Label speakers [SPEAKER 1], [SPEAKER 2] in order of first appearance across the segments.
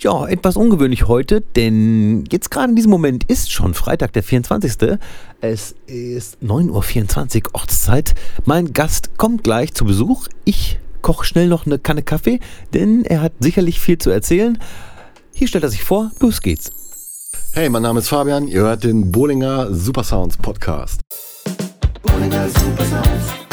[SPEAKER 1] Ja, etwas ungewöhnlich heute, denn jetzt gerade in diesem Moment ist schon Freitag, der 24. Es ist 9.24 Uhr Ortszeit. Mein Gast kommt gleich zu Besuch. Ich koche schnell noch eine Kanne Kaffee, denn er hat sicherlich viel zu erzählen. Hier stellt er sich vor, los geht's.
[SPEAKER 2] Hey, mein Name ist Fabian, ihr hört den Bollinger Supersounds Podcast. Bollinger Supersounds.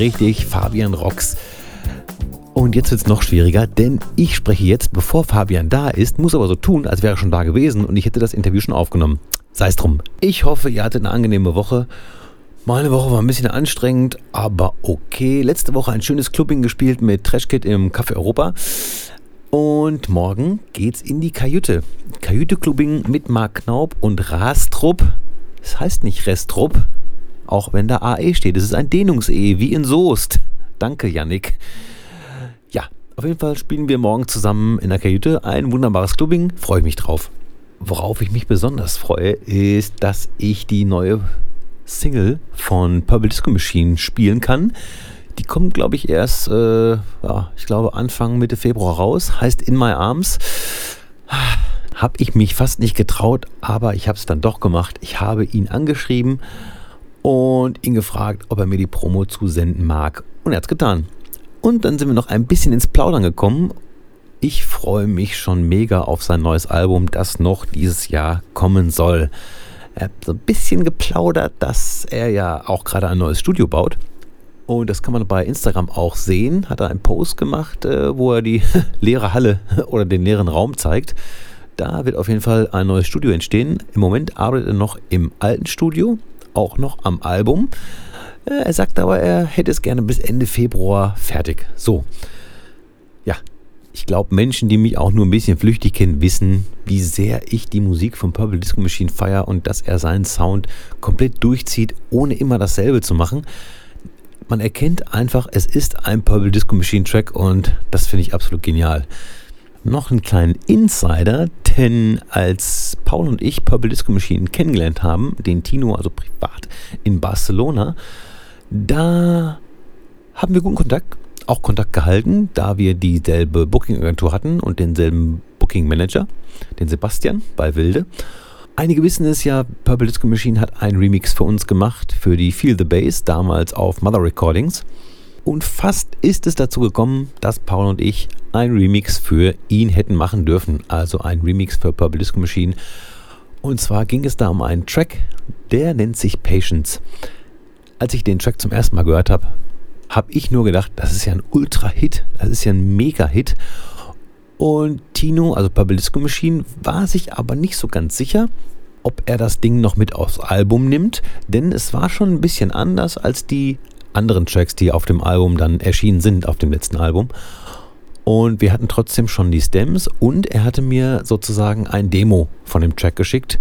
[SPEAKER 1] Richtig, Fabian Rocks. Und jetzt wird es noch schwieriger, denn ich spreche jetzt, bevor Fabian da ist, muss aber so tun, als wäre er schon da gewesen und ich hätte das Interview schon aufgenommen. Sei es drum. Ich hoffe, ihr hattet eine angenehme Woche. Meine Woche war ein bisschen anstrengend, aber okay. Letzte Woche ein schönes Clubbing gespielt mit Trashkit im Café Europa. Und morgen geht's in die Kajüte. Kajüte-Clubbing mit Mark Knaub und Rastrup. Das heißt nicht Restrup, auch wenn da AE steht. Es ist ein Dehnungs-E, wie in Soest. Danke, Yannick. Ja, auf jeden Fall spielen wir morgen zusammen in der Kajüte. Ein wunderbares Clubbing. Freue ich mich drauf. Worauf ich mich besonders freue, ist, dass ich die neue Single von Purple Disco Machine spielen kann. Die kommt, glaube ich, erst, äh, ja, ich glaube, Anfang, Mitte Februar raus. Heißt In My Arms. Habe ich mich fast nicht getraut, aber ich habe es dann doch gemacht. Ich habe ihn angeschrieben und ihn gefragt, ob er mir die Promo zusenden mag. Und er hat es getan. Und dann sind wir noch ein bisschen ins Plaudern gekommen ich freue mich schon mega auf sein neues Album, das noch dieses Jahr kommen soll. Er hat so ein bisschen geplaudert, dass er ja auch gerade ein neues Studio baut. Und das kann man bei Instagram auch sehen. Hat er einen Post gemacht, äh, wo er die leere Halle oder den leeren Raum zeigt. Da wird auf jeden Fall ein neues Studio entstehen. Im Moment arbeitet er noch im alten Studio, auch noch am Album. Äh, er sagt aber, er hätte es gerne bis Ende Februar fertig. So. Ja, ich glaube, Menschen, die mich auch nur ein bisschen flüchtig kennen, wissen, wie sehr ich die Musik von Purple Disco Machine feiere und dass er seinen Sound komplett durchzieht, ohne immer dasselbe zu machen. Man erkennt einfach, es ist ein Purple Disco Machine Track und das finde ich absolut genial. Noch einen kleinen Insider, denn als Paul und ich Purple Disco Machine kennengelernt haben, den Tino also privat in Barcelona, da haben wir guten Kontakt auch Kontakt gehalten, da wir dieselbe Booking-Agentur hatten und denselben Booking-Manager, den Sebastian bei Wilde. Einige wissen es ja, Purple Disco Machine hat einen Remix für uns gemacht, für die Feel the Bass, damals auf Mother Recordings. Und fast ist es dazu gekommen, dass Paul und ich ein Remix für ihn hätten machen dürfen. Also ein Remix für Purple Disco Machine. Und zwar ging es da um einen Track, der nennt sich Patience. Als ich den Track zum ersten Mal gehört habe, habe ich nur gedacht, das ist ja ein Ultra-Hit, das ist ja ein Mega-Hit. Und Tino, also Purple Disco Machine, war sich aber nicht so ganz sicher, ob er das Ding noch mit aufs Album nimmt, denn es war schon ein bisschen anders als die anderen Tracks, die auf dem Album dann erschienen sind, auf dem letzten Album. Und wir hatten trotzdem schon die Stems und er hatte mir sozusagen ein Demo von dem Track geschickt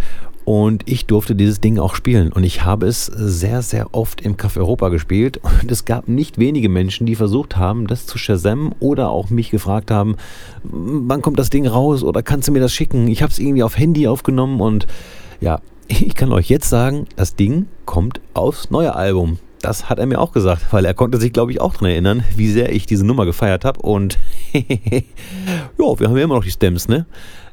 [SPEAKER 1] und ich durfte dieses Ding auch spielen. Und ich habe es sehr, sehr oft im Café Europa gespielt. Und es gab nicht wenige Menschen, die versucht haben, das zu Shazam oder auch mich gefragt haben, wann kommt das Ding raus oder kannst du mir das schicken? Ich habe es irgendwie auf Handy aufgenommen und ja, ich kann euch jetzt sagen, das Ding kommt aufs neue Album. Das hat er mir auch gesagt, weil er konnte sich, glaube ich, auch daran erinnern, wie sehr ich diese Nummer gefeiert habe. Und ja, wir haben ja immer noch die Stems, ne?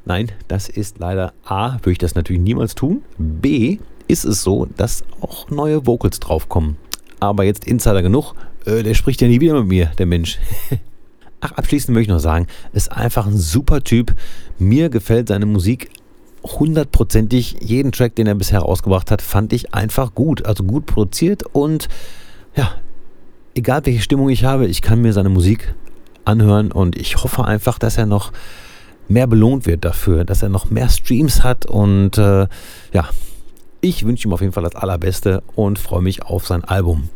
[SPEAKER 1] Nein, das ist leider A, würde ich das natürlich niemals tun. B, ist es so, dass auch neue Vocals draufkommen. Aber jetzt Insider genug, äh, der spricht ja nie wieder mit mir, der Mensch. Ach, abschließend möchte ich noch sagen, ist einfach ein super Typ. Mir gefällt seine Musik hundertprozentig. Jeden Track, den er bisher rausgebracht hat, fand ich einfach gut. Also gut produziert und ja, egal welche Stimmung ich habe, ich kann mir seine Musik anhören und ich hoffe einfach, dass er noch mehr belohnt wird dafür, dass er noch mehr Streams hat und äh, ja, ich wünsche ihm auf jeden Fall das Allerbeste und freue mich auf sein Album.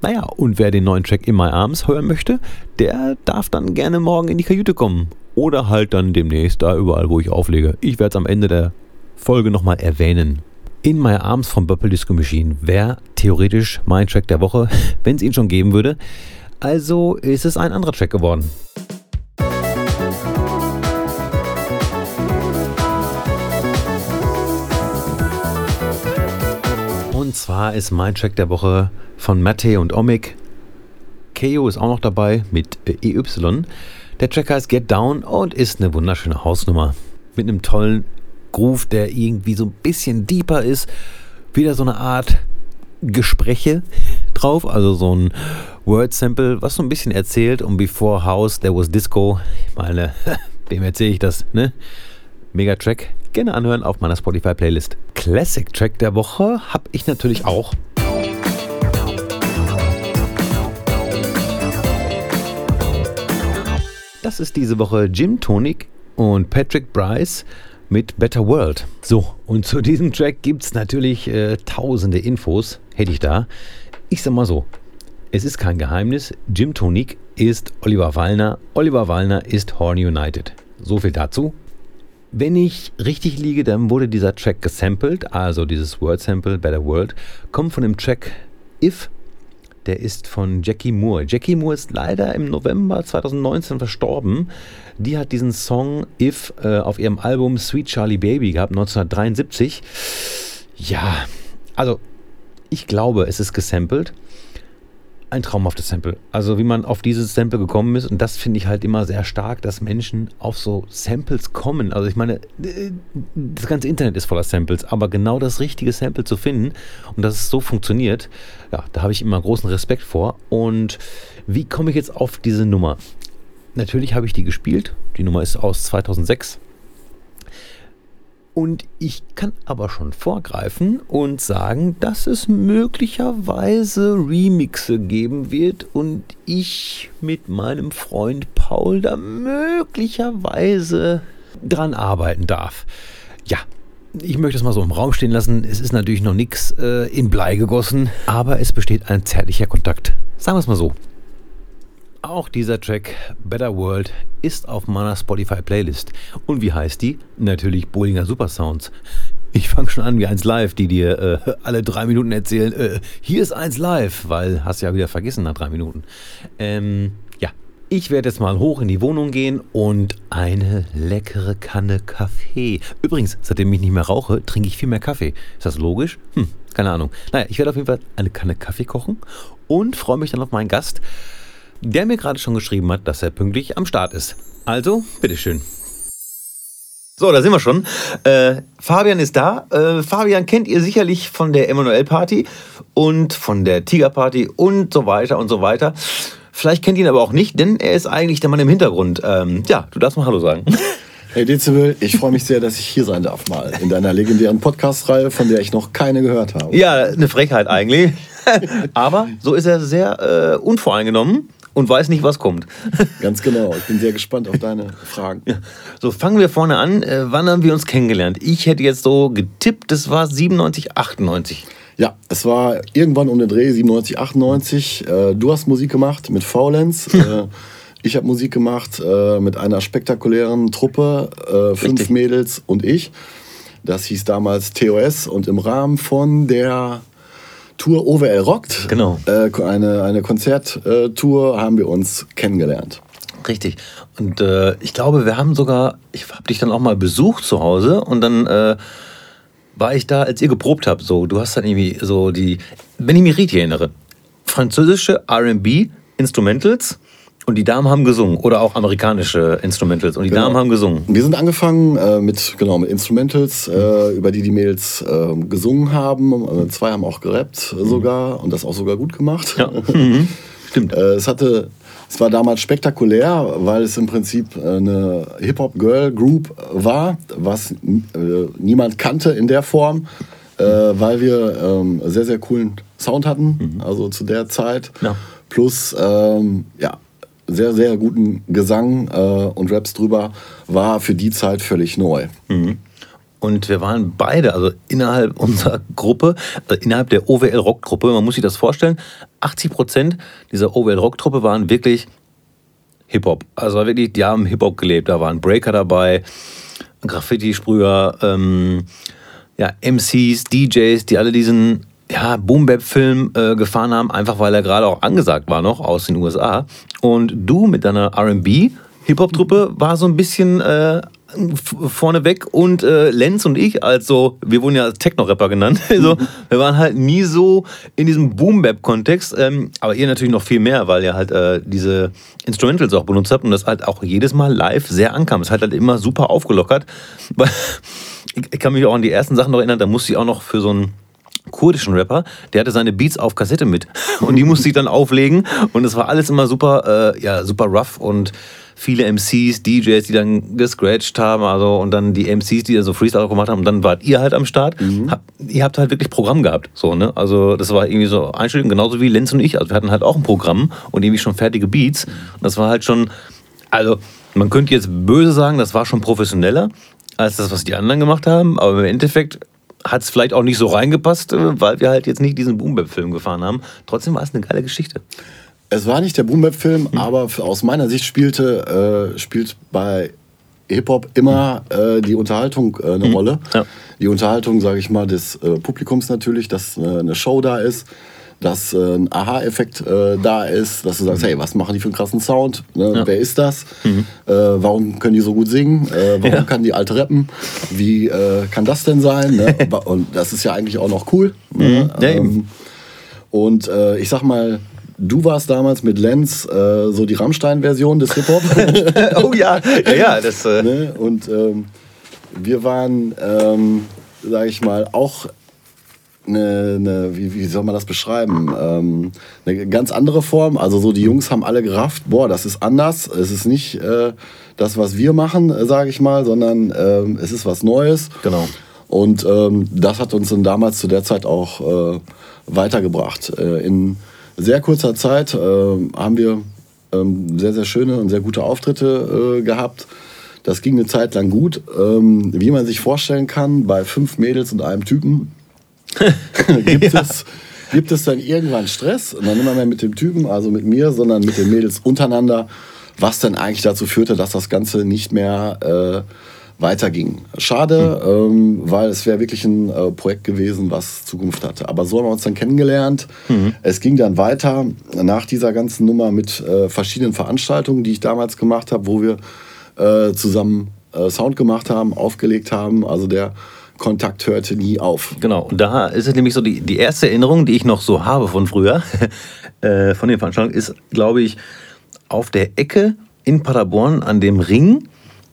[SPEAKER 1] Naja, und wer den neuen Track In My Arms hören möchte, der darf dann gerne morgen in die Kajüte kommen. Oder halt dann demnächst da überall, wo ich auflege. Ich werde es am Ende der Folge nochmal erwähnen. In My Arms von Böppel Disco Machine wäre theoretisch mein Track der Woche, wenn es ihn schon geben würde. Also ist es ein anderer Track geworden. Und zwar ist mein Track der Woche von Matte und Omic. Keo ist auch noch dabei mit äh, EY. Der Track heißt Get Down und ist eine wunderschöne Hausnummer. Mit einem tollen Groove, der irgendwie so ein bisschen deeper ist. Wieder so eine Art Gespräche drauf, also so ein Word-Sample, was so ein bisschen erzählt. Und before House, there was Disco. Ich meine, wem erzähle ich das, ne? Mega Track. Gerne anhören auf meiner Spotify-Playlist. Classic Track der Woche habe ich natürlich auch. Das ist diese Woche Jim Tonic und Patrick Bryce mit Better World. So, und zu diesem Track gibt es natürlich äh, tausende Infos, hätte ich da. Ich sag mal so, es ist kein Geheimnis, Jim Tonic ist Oliver Wallner, Oliver Wallner ist Horn United. So viel dazu. Wenn ich richtig liege, dann wurde dieser Track gesampelt, also dieses Word Sample Better World, kommt von dem Track If der ist von Jackie Moore. Jackie Moore ist leider im November 2019 verstorben. Die hat diesen Song If äh, auf ihrem Album Sweet Charlie Baby gehabt, 1973. Ja, also ich glaube, es ist gesampelt ein traumhaftes Sample. Also wie man auf dieses Sample gekommen ist und das finde ich halt immer sehr stark, dass Menschen auf so Samples kommen. Also ich meine, das ganze Internet ist voller Samples, aber genau das richtige Sample zu finden und dass es so funktioniert, ja, da habe ich immer großen Respekt vor. Und wie komme ich jetzt auf diese Nummer? Natürlich habe ich die gespielt. Die Nummer ist aus 2006. Und ich kann aber schon vorgreifen und sagen, dass es möglicherweise Remixe geben wird und ich mit meinem Freund Paul da möglicherweise dran arbeiten darf. Ja, ich möchte es mal so im Raum stehen lassen. Es ist natürlich noch nichts äh, in Blei gegossen, aber es besteht ein zärtlicher Kontakt. Sagen wir es mal so. Auch dieser Track Better World ist auf meiner Spotify-Playlist. Und wie heißt die? Natürlich Bollinger Super Sounds. Ich fange schon an wie eins live, die dir äh, alle drei Minuten erzählen, äh, hier ist eins live, weil hast ja wieder vergessen nach drei Minuten. Ähm, ja, ich werde jetzt mal hoch in die Wohnung gehen und eine leckere Kanne Kaffee. Übrigens, seitdem ich nicht mehr rauche, trinke ich viel mehr Kaffee. Ist das logisch? Hm, keine Ahnung. Naja, ich werde auf jeden Fall eine Kanne Kaffee kochen und freue mich dann auf meinen Gast der mir gerade schon geschrieben hat, dass er pünktlich am Start ist. Also, bitteschön. So, da sind wir schon. Äh, Fabian ist da. Äh, Fabian kennt ihr sicherlich von der Emanuel-Party und von der Tiger-Party und so weiter und so weiter. Vielleicht kennt ihr ihn aber auch nicht, denn er ist eigentlich der Mann im Hintergrund. Ähm, ja, du darfst mal Hallo sagen.
[SPEAKER 2] Hey Dezibel, ich freue mich sehr, dass ich hier sein darf mal in deiner legendären Podcast-Reihe, von der ich noch keine gehört habe.
[SPEAKER 1] Ja, eine Frechheit eigentlich. aber so ist er sehr äh, unvoreingenommen und weiß nicht, was kommt.
[SPEAKER 2] Ganz genau. Ich bin sehr gespannt auf deine Fragen. Ja.
[SPEAKER 1] So, fangen wir vorne an. Äh, wann haben wir uns kennengelernt? Ich hätte jetzt so getippt, das war 97, 98.
[SPEAKER 2] Ja, es war irgendwann um den Dreh, 97, 98. Äh, du hast Musik gemacht mit Faulenz. Hm. ich habe Musik gemacht äh, mit einer spektakulären Truppe, fünf Richtig. Mädels und ich. Das hieß damals TOS und im Rahmen von der Tour OWL Rockt,
[SPEAKER 1] genau.
[SPEAKER 2] Äh, eine, eine Konzerttour, haben wir uns kennengelernt.
[SPEAKER 1] Richtig. Und äh, ich glaube, wir haben sogar, ich habe dich dann auch mal besucht zu Hause und dann äh, war ich da, als ihr geprobt habt. So, du hast dann irgendwie so die, wenn ich mich richtig erinnere, französische RB Instrumentals und die Damen haben gesungen oder auch amerikanische Instrumentals und die genau. Damen haben gesungen.
[SPEAKER 2] Wir sind angefangen äh, mit genau mit Instrumentals, äh, über die die Mädels äh, gesungen haben. Äh, zwei haben auch gerappt mhm. sogar und das auch sogar gut gemacht.
[SPEAKER 1] Ja. Mhm. Stimmt.
[SPEAKER 2] Äh, es hatte es war damals spektakulär, weil es im Prinzip eine Hip-Hop-Girl-Group war, was äh, niemand kannte in der Form, weil wir ähm, sehr, sehr coolen Sound hatten, mhm. also zu der Zeit. Ja. Plus, ähm, ja, sehr, sehr guten Gesang äh, und Raps drüber, war für die Zeit völlig neu.
[SPEAKER 1] Mhm. Und wir waren beide, also innerhalb unserer Gruppe, also innerhalb der OWL Rock Truppe, man muss sich das vorstellen, 80 Prozent dieser OWL Rock Truppe waren wirklich Hip-Hop. Also wirklich, die haben Hip-Hop gelebt. Da waren Breaker dabei, Graffiti-Sprüher, ähm, ja, MCs, DJs, die alle diesen ja, Boom-Bap-Film äh, gefahren haben, einfach weil er gerade auch angesagt war noch aus den USA. Und du mit deiner R&B Hip-Hop-Truppe war so ein bisschen äh, vorneweg und äh, Lenz und ich, also wir wurden ja als Techno-Rapper genannt, also, wir waren halt nie so in diesem Boom-Bap-Kontext, ähm, aber ihr natürlich noch viel mehr, weil ihr halt äh, diese Instrumentals auch benutzt habt und das halt auch jedes Mal live sehr ankam. Es hat halt immer super aufgelockert. ich kann mich auch an die ersten Sachen noch erinnern, da musste ich auch noch für so einen kurdischen Rapper, der hatte seine Beats auf Kassette mit und die musste ich dann auflegen und es war alles immer super, äh, ja, super rough und viele MCs, DJs, die dann gescratcht haben, also und dann die MCs, die dann so Freestyle gemacht haben und dann wart ihr halt am Start. Mhm. Hab, ihr habt halt wirklich Programm gehabt, so, ne? Also das war irgendwie so Einstellung, genauso wie Lenz und ich. Also wir hatten halt auch ein Programm und irgendwie schon fertige Beats. Und das war halt schon, also man könnte jetzt böse sagen, das war schon professioneller als das, was die anderen gemacht haben, aber im Endeffekt hat es vielleicht auch nicht so reingepasst, äh, weil wir halt jetzt nicht diesen Boom-Bap-Film gefahren haben. Trotzdem war es eine geile Geschichte.
[SPEAKER 2] Es war nicht der Boom-Bap-Film, mhm. aber aus meiner Sicht spielte, äh, spielt bei Hip-Hop immer äh, die Unterhaltung äh, eine mhm. Rolle. Ja. Die Unterhaltung, sage ich mal, des äh, Publikums natürlich, dass äh, eine Show da ist dass äh, ein Aha-Effekt äh, da ist, dass du sagst, hey, was machen die für einen krassen Sound? Ne? Ja. Wer ist das? Mhm. Äh, warum können die so gut singen? Äh, warum ja. kann die alte rappen? Wie äh, kann das denn sein? Ne? Und das ist ja eigentlich auch noch cool. Ne? Mhm. Ja, ähm, und äh, ich sag mal, Du warst damals mit Lenz so die Rammstein-Version des Hip-Hop.
[SPEAKER 1] oh ja, ja, ja. Das,
[SPEAKER 2] ne? Und ähm, wir waren, ähm, sag ich mal, auch eine, eine wie, wie, soll man das beschreiben? Ähm, eine ganz andere Form. Also so die Jungs haben alle gerafft, boah, das ist anders. Es ist nicht äh, das, was wir machen, äh, sage ich mal, sondern ähm, es ist was Neues.
[SPEAKER 1] Genau.
[SPEAKER 2] Und ähm, das hat uns dann damals zu der Zeit auch äh, weitergebracht. Äh, in sehr kurzer Zeit äh, haben wir ähm, sehr, sehr schöne und sehr gute Auftritte äh, gehabt. Das ging eine Zeit lang gut. Ähm, wie man sich vorstellen kann, bei fünf Mädels und einem Typen gibt, ja. es, gibt es dann irgendwann Stress? Und dann immer mehr mit dem Typen, also mit mir, sondern mit den Mädels untereinander, was dann eigentlich dazu führte, dass das Ganze nicht mehr äh, weiterging. Schade, mhm. ähm, weil es wäre wirklich ein äh, Projekt gewesen, was Zukunft hatte. Aber so haben wir uns dann kennengelernt. Mhm. Es ging dann weiter nach dieser ganzen Nummer mit äh, verschiedenen Veranstaltungen, die ich damals gemacht habe, wo wir äh, zusammen äh, Sound gemacht haben, aufgelegt haben. Also der Kontakt hörte nie auf.
[SPEAKER 1] Genau, und da ist es nämlich so, die, die erste Erinnerung, die ich noch so habe von früher, äh, von den Veranstaltungen, ist, glaube ich, auf der Ecke in Paderborn an dem Ring.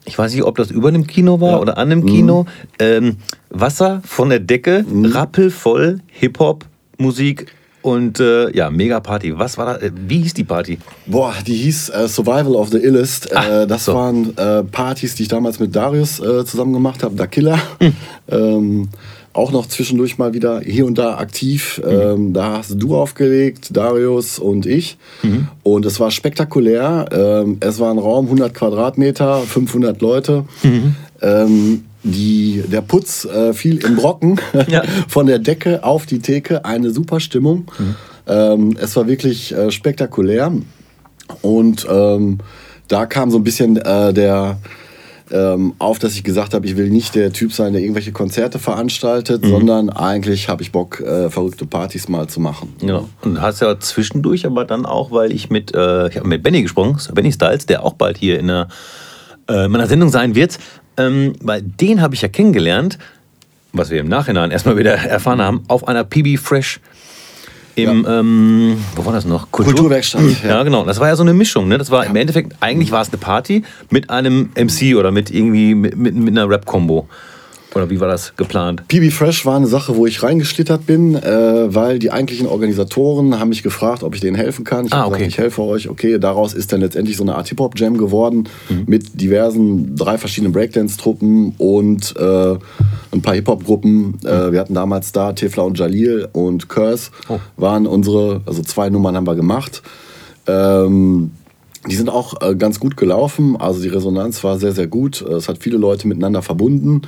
[SPEAKER 1] Ich weiß nicht, ob das über dem Kino war ja. oder an dem Kino. Mhm. Ähm, Wasser von der Decke, mhm. rappelvoll, Hip-Hop, Musik, und äh, ja, mega Party. Was war da? Äh, wie hieß die Party?
[SPEAKER 2] Boah, die hieß äh, Survival of the Illest. Ah, das so. waren äh, Partys, die ich damals mit Darius äh, zusammen gemacht habe, Da Killer. Hm. Ähm, auch noch zwischendurch mal wieder hier und da aktiv. Mhm. Ähm, da hast du aufgelegt, Darius und ich. Mhm. Und es war spektakulär. Ähm, es war ein Raum, 100 Quadratmeter, 500 Leute. Mhm. Ähm, die, der Putz äh, fiel in Brocken ja. von der Decke auf die Theke. Eine super Stimmung. Mhm. Ähm, es war wirklich äh, spektakulär. Und ähm, da kam so ein bisschen äh, der ähm, auf, dass ich gesagt habe, ich will nicht der Typ sein, der irgendwelche Konzerte veranstaltet, mhm. sondern eigentlich habe ich Bock, äh, verrückte Partys mal zu machen.
[SPEAKER 1] Genau. Und hast ja zwischendurch aber dann auch, weil ich mit, äh, ich habe mit Benny gesprochen, Benny Styles, der auch bald hier in der äh, meiner Sendung sein wird, ähm, weil den habe ich ja kennengelernt, was wir im Nachhinein erstmal wieder erfahren haben, auf einer PB Fresh im, ja. ähm, wo war das noch?
[SPEAKER 2] Kultur Kulturwerkstatt.
[SPEAKER 1] Ja. ja. genau. Das war ja so eine Mischung. Ne? Das war ja. im Endeffekt, eigentlich war es eine Party mit einem MC oder mit irgendwie mit, mit, mit einer Rap-Kombo. Oder wie war das geplant?
[SPEAKER 2] PB Fresh war eine Sache, wo ich reingeschlittert bin, äh, weil die eigentlichen Organisatoren haben mich gefragt, ob ich denen helfen kann. Ich ah, okay. gesagt, ich helfe euch. Okay, daraus ist dann letztendlich so eine Art Hip-Hop-Jam geworden mhm. mit diversen, drei verschiedenen Breakdance-Truppen und äh, ein paar Hip-Hop-Gruppen. Äh, mhm. Äh, wir hatten damals da Tifla und Jalil und Curse oh. waren unsere, also zwei Nummern haben wir gemacht. Ähm, die sind auch äh, ganz gut gelaufen, also die Resonanz war sehr, sehr gut. Es hat viele Leute miteinander verbunden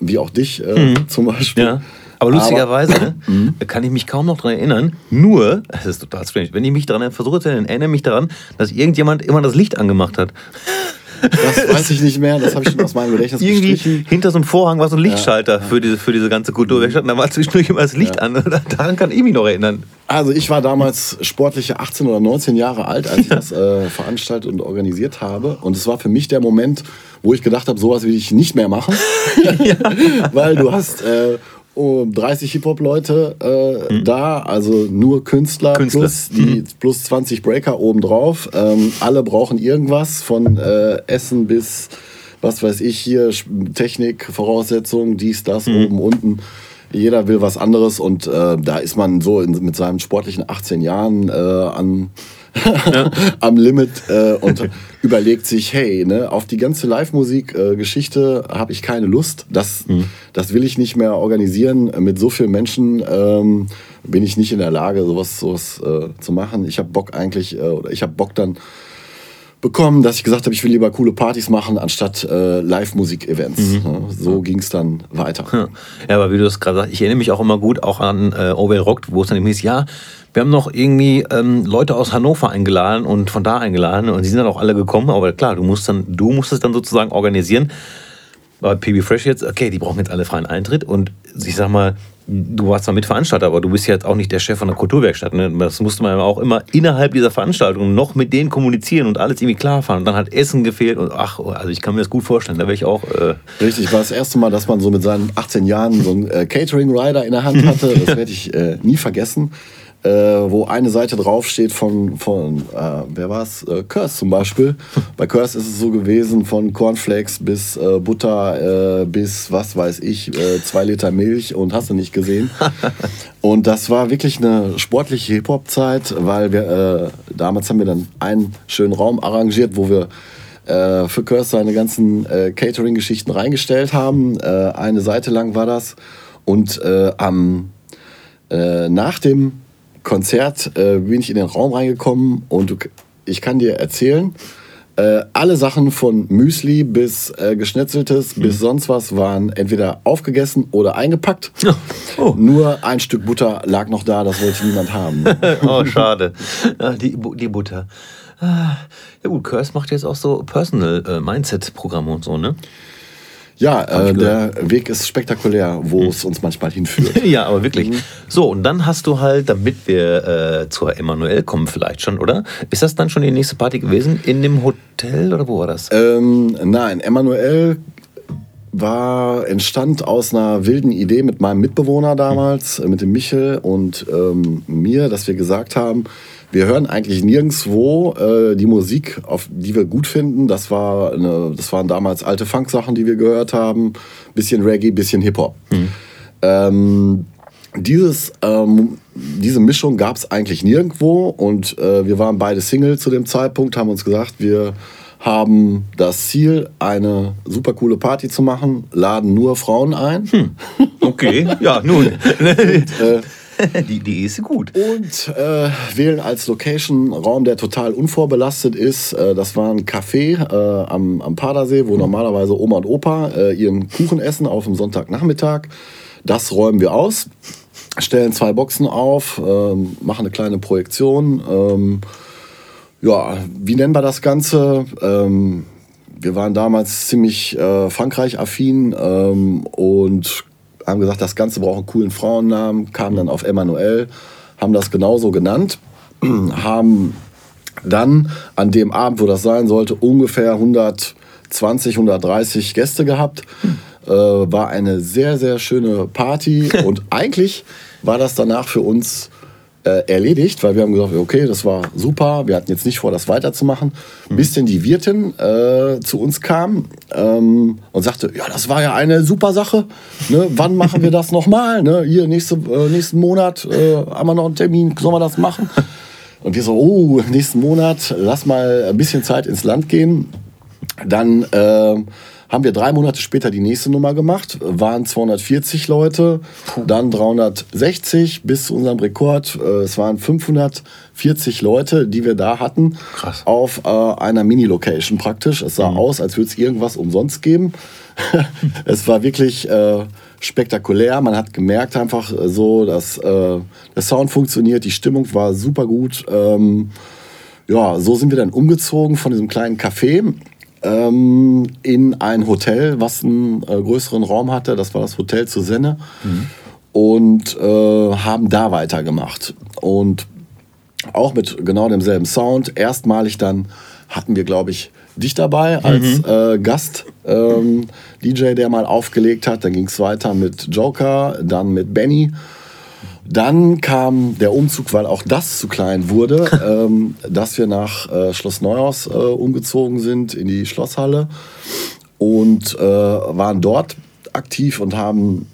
[SPEAKER 2] wie auch dich äh, mhm. zum Beispiel.
[SPEAKER 1] Ja. Aber lustigerweise Aber, mhm. kann ich mich kaum noch daran erinnern. Nur, das ist total strange, wenn ich mich daran versuche zu erinnern, erinnere mich daran, dass irgendjemand immer das Licht angemacht hat.
[SPEAKER 2] Das weiß ich nicht mehr, das habe ich schon aus meinem Gedächtnis
[SPEAKER 1] Irgendwie
[SPEAKER 2] gestrichen.
[SPEAKER 1] hinter so einem Vorhang war so ein Lichtschalter Für, diese, für diese ganze Kulturwerkstatt. Da war zwischendurch immer das Licht an. Daran kann ich mich noch erinnern.
[SPEAKER 2] Also ich war damals sportliche 18 oder 19 Jahre alt, als ich das äh, veranstaltet und organisiert habe. Und es war für mich der Moment, wo ich gedacht habe, sowas will ich nicht mehr machen. Weil du hast äh, 30 Hip-Hop-Leute äh, da, also nur Künstler,
[SPEAKER 1] Künstler.
[SPEAKER 2] plus die plus 20 Breaker obendrauf. Ähm, alle brauchen irgendwas von äh, Essen bis was weiß ich hier, Technik, Voraussetzungen, dies, das, oben, unten. Jeder will was anderes und äh, da ist man so in, mit seinen sportlichen 18 Jahren äh, am Limit äh, und überlegt sich, hey, ne, auf die ganze Live-Musik-Geschichte habe ich keine Lust. Das, das will ich nicht mehr organisieren. Mit so vielen Menschen ähm, bin ich nicht in der Lage, sowas, sowas äh, zu machen. Ich habe Bock eigentlich, äh, oder ich habe Bock dann bekommen, dass ich gesagt habe, ich will lieber coole Partys machen, anstatt äh, Live-Musik-Events. Ja, so ging es dann weiter.
[SPEAKER 1] Ja, aber wie du das gerade sagst, ich erinnere mich auch immer gut auch an äh, Overall Rockt, wo es dann eben hieß, ja, wir haben noch irgendwie ähm, Leute aus Hannover eingeladen und von da eingeladen und die sind dann auch alle gekommen, aber klar, du musst dann, du musst es dann sozusagen organisieren. Bei PB Fresh jetzt, okay, die brauchen jetzt alle freien Eintritt und ich sag mal, du warst zwar Mitveranstalter, aber du bist jetzt auch nicht der Chef von der Kulturwerkstatt. Ne? Das musste man auch immer innerhalb dieser Veranstaltung noch mit denen kommunizieren und alles irgendwie klar fahren. Und dann hat Essen gefehlt und ach, also ich kann mir das gut vorstellen, da wäre ich auch. Äh,
[SPEAKER 2] Richtig, war das erste Mal, dass man so mit seinen 18 Jahren so einen äh, Catering-Rider in der Hand hatte. Das werde ich äh, nie vergessen. Äh, wo eine Seite draufsteht von, von äh, wer war's? Äh, Curse zum Beispiel. Bei Curse ist es so gewesen, von Cornflakes bis äh, Butter äh, bis, was weiß ich, äh, zwei Liter Milch und hast du nicht gesehen. Und das war wirklich eine sportliche Hip-Hop-Zeit, weil wir, äh, damals haben wir dann einen schönen Raum arrangiert, wo wir äh, für Curse seine ganzen Catering-Geschichten reingestellt haben. Eine Seite lang war das. Und am, äh, nach dem Konzert äh, bin ich in den Raum reingekommen und du, ich kann dir erzählen, äh, alle Sachen von Müsli bis äh, Geschnetzeltes bis sonst was waren entweder aufgegessen oder eingepackt.
[SPEAKER 1] Oh.
[SPEAKER 2] Nur ein Stück Butter lag noch da, das wollte niemand haben.
[SPEAKER 1] oh, schade. Ja, die, die Butter. Ah, Ja gut, Curse macht jetzt auch so Personal äh, Mindset-Programme und so, ne?
[SPEAKER 2] Ja, äh, der Weg ist spektakulär, wo es uns manchmal hinführt.
[SPEAKER 1] Ja, aber wirklich. So, und dann hast du halt, damit wir äh, zur Emanuel kommen vielleicht schon, oder? Ist das dann schon die nächste Party gewesen? In dem Hotel oder wo war das?
[SPEAKER 2] Ähm, nein, Emanuel war, entstand aus einer wilden Idee mit meinem Mitbewohner damals, äh, mit dem Michel und ähm, mir, dass wir gesagt haben, wir hören eigentlich nirgendwo äh, die Musik, auf die wir gut finden. Das, war eine, das waren damals alte Funk-Sachen, die wir gehört haben. Bisschen Reggae, bisschen Hip-Hop. Ähm, dieses, ähm, diese Mischung gab es eigentlich nirgendwo und äh, wir waren beide Single zu dem Zeitpunkt, haben uns gesagt, wir haben das Ziel, eine super coole Party zu machen, laden nur Frauen ein
[SPEAKER 1] Okay, ja, nun. die, die ist gut.
[SPEAKER 2] und äh, wählen als Location Raum, der total unvorbelastet ist. Äh, das war ein Café äh, am, am Padersee, wo normalerweise Oma und Opa äh, ihren Kuchen essen auf dem Sonntagnachmittag. Das räumen wir aus, stellen zwei Boxen auf, ähm, machen eine kleine Projektion. Ähm, ja, wie nennen wir das Ganze? Ähm, wir waren damals ziemlich äh, Frankreich-affin ähm, und haben gesagt, das Ganze braucht einen coolen Frauennamen, kamen dann auf Emmanuel, haben das genauso genannt, haben dann an dem Abend, wo das sein sollte, ungefähr 120, 130 Gäste gehabt. Äh, war eine sehr, sehr schöne Party und eigentlich war das danach für uns äh, erledigt, weil wir haben gesagt, okay, das war super, wir hatten jetzt nicht vor, das weiterzumachen, bis denn die Wirtin äh, zu uns kam ähm, und sagte, ja, das war ja eine super Sache, ne? wann machen wir das nochmal? Ne? Hier, nächste, äh, nächsten Monat äh, haben wir noch einen Termin, sollen wir das machen? Und wir so, oh, nächsten Monat, lass mal ein bisschen Zeit ins Land gehen. Dann äh, haben wir drei Monate später die nächste Nummer gemacht, waren 240 Leute, dann 360 bis zu unserem Rekord. Äh, es waren 540 Leute, die wir da hatten,
[SPEAKER 1] Krass.
[SPEAKER 2] auf äh, einer Mini-Location praktisch. Es sah aus, als würde es irgendwas umsonst geben. es war wirklich äh, spektakulär. Man hat gemerkt einfach äh, so, dass äh, der Sound funktioniert, die Stimmung war super gut. Ähm, ja, so sind wir dann umgezogen von diesem kleinen Café ähm, in ein Hotel, was einen äh, größeren Raum hatte. Das war das Hotel zur Senne. Mhm. Und äh, haben da weitergemacht. Und auch mit genau demselben Sound. Erstmalig dann hatten wir, glaube ich, dich dabei als mhm. äh, Gast ähm, DJ, der mal aufgelegt hat. Dann ging es weiter mit Joker, dann mit Benny. Dann kam der Umzug, weil auch das zu klein wurde, ähm, dass wir nach äh, Schloss Neuhaus äh, umgezogen sind in die Schlosshalle und äh, waren dort aktiv und haben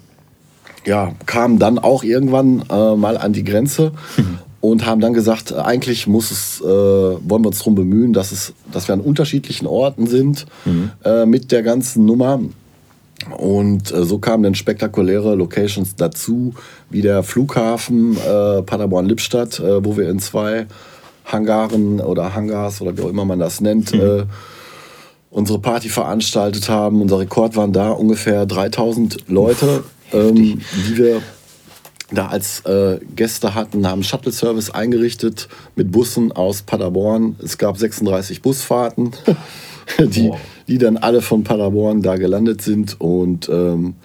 [SPEAKER 2] ja kamen dann auch irgendwann äh, mal an die Grenze und haben dann gesagt, eigentlich muss es, äh, wollen wir uns darum bemühen, dass, es, dass wir an unterschiedlichen Orten sind mhm. äh, mit der ganzen Nummer. Und äh, so kamen dann spektakuläre Locations dazu, wie der Flughafen äh, Paderborn-Lippstadt, äh, wo wir in zwei Hangaren oder Hangars oder wie auch immer man das nennt, mhm. Äh, unsere Party veranstaltet haben. Unser Rekord waren da ungefähr 3000 Leute, ähm, die wir da als äh, Gäste hatten, haben Shuttle-Service eingerichtet mit Bussen aus Paderborn. Es gab 36 Busfahrten, die, die dann alle von Paderborn da gelandet sind. Und ähm,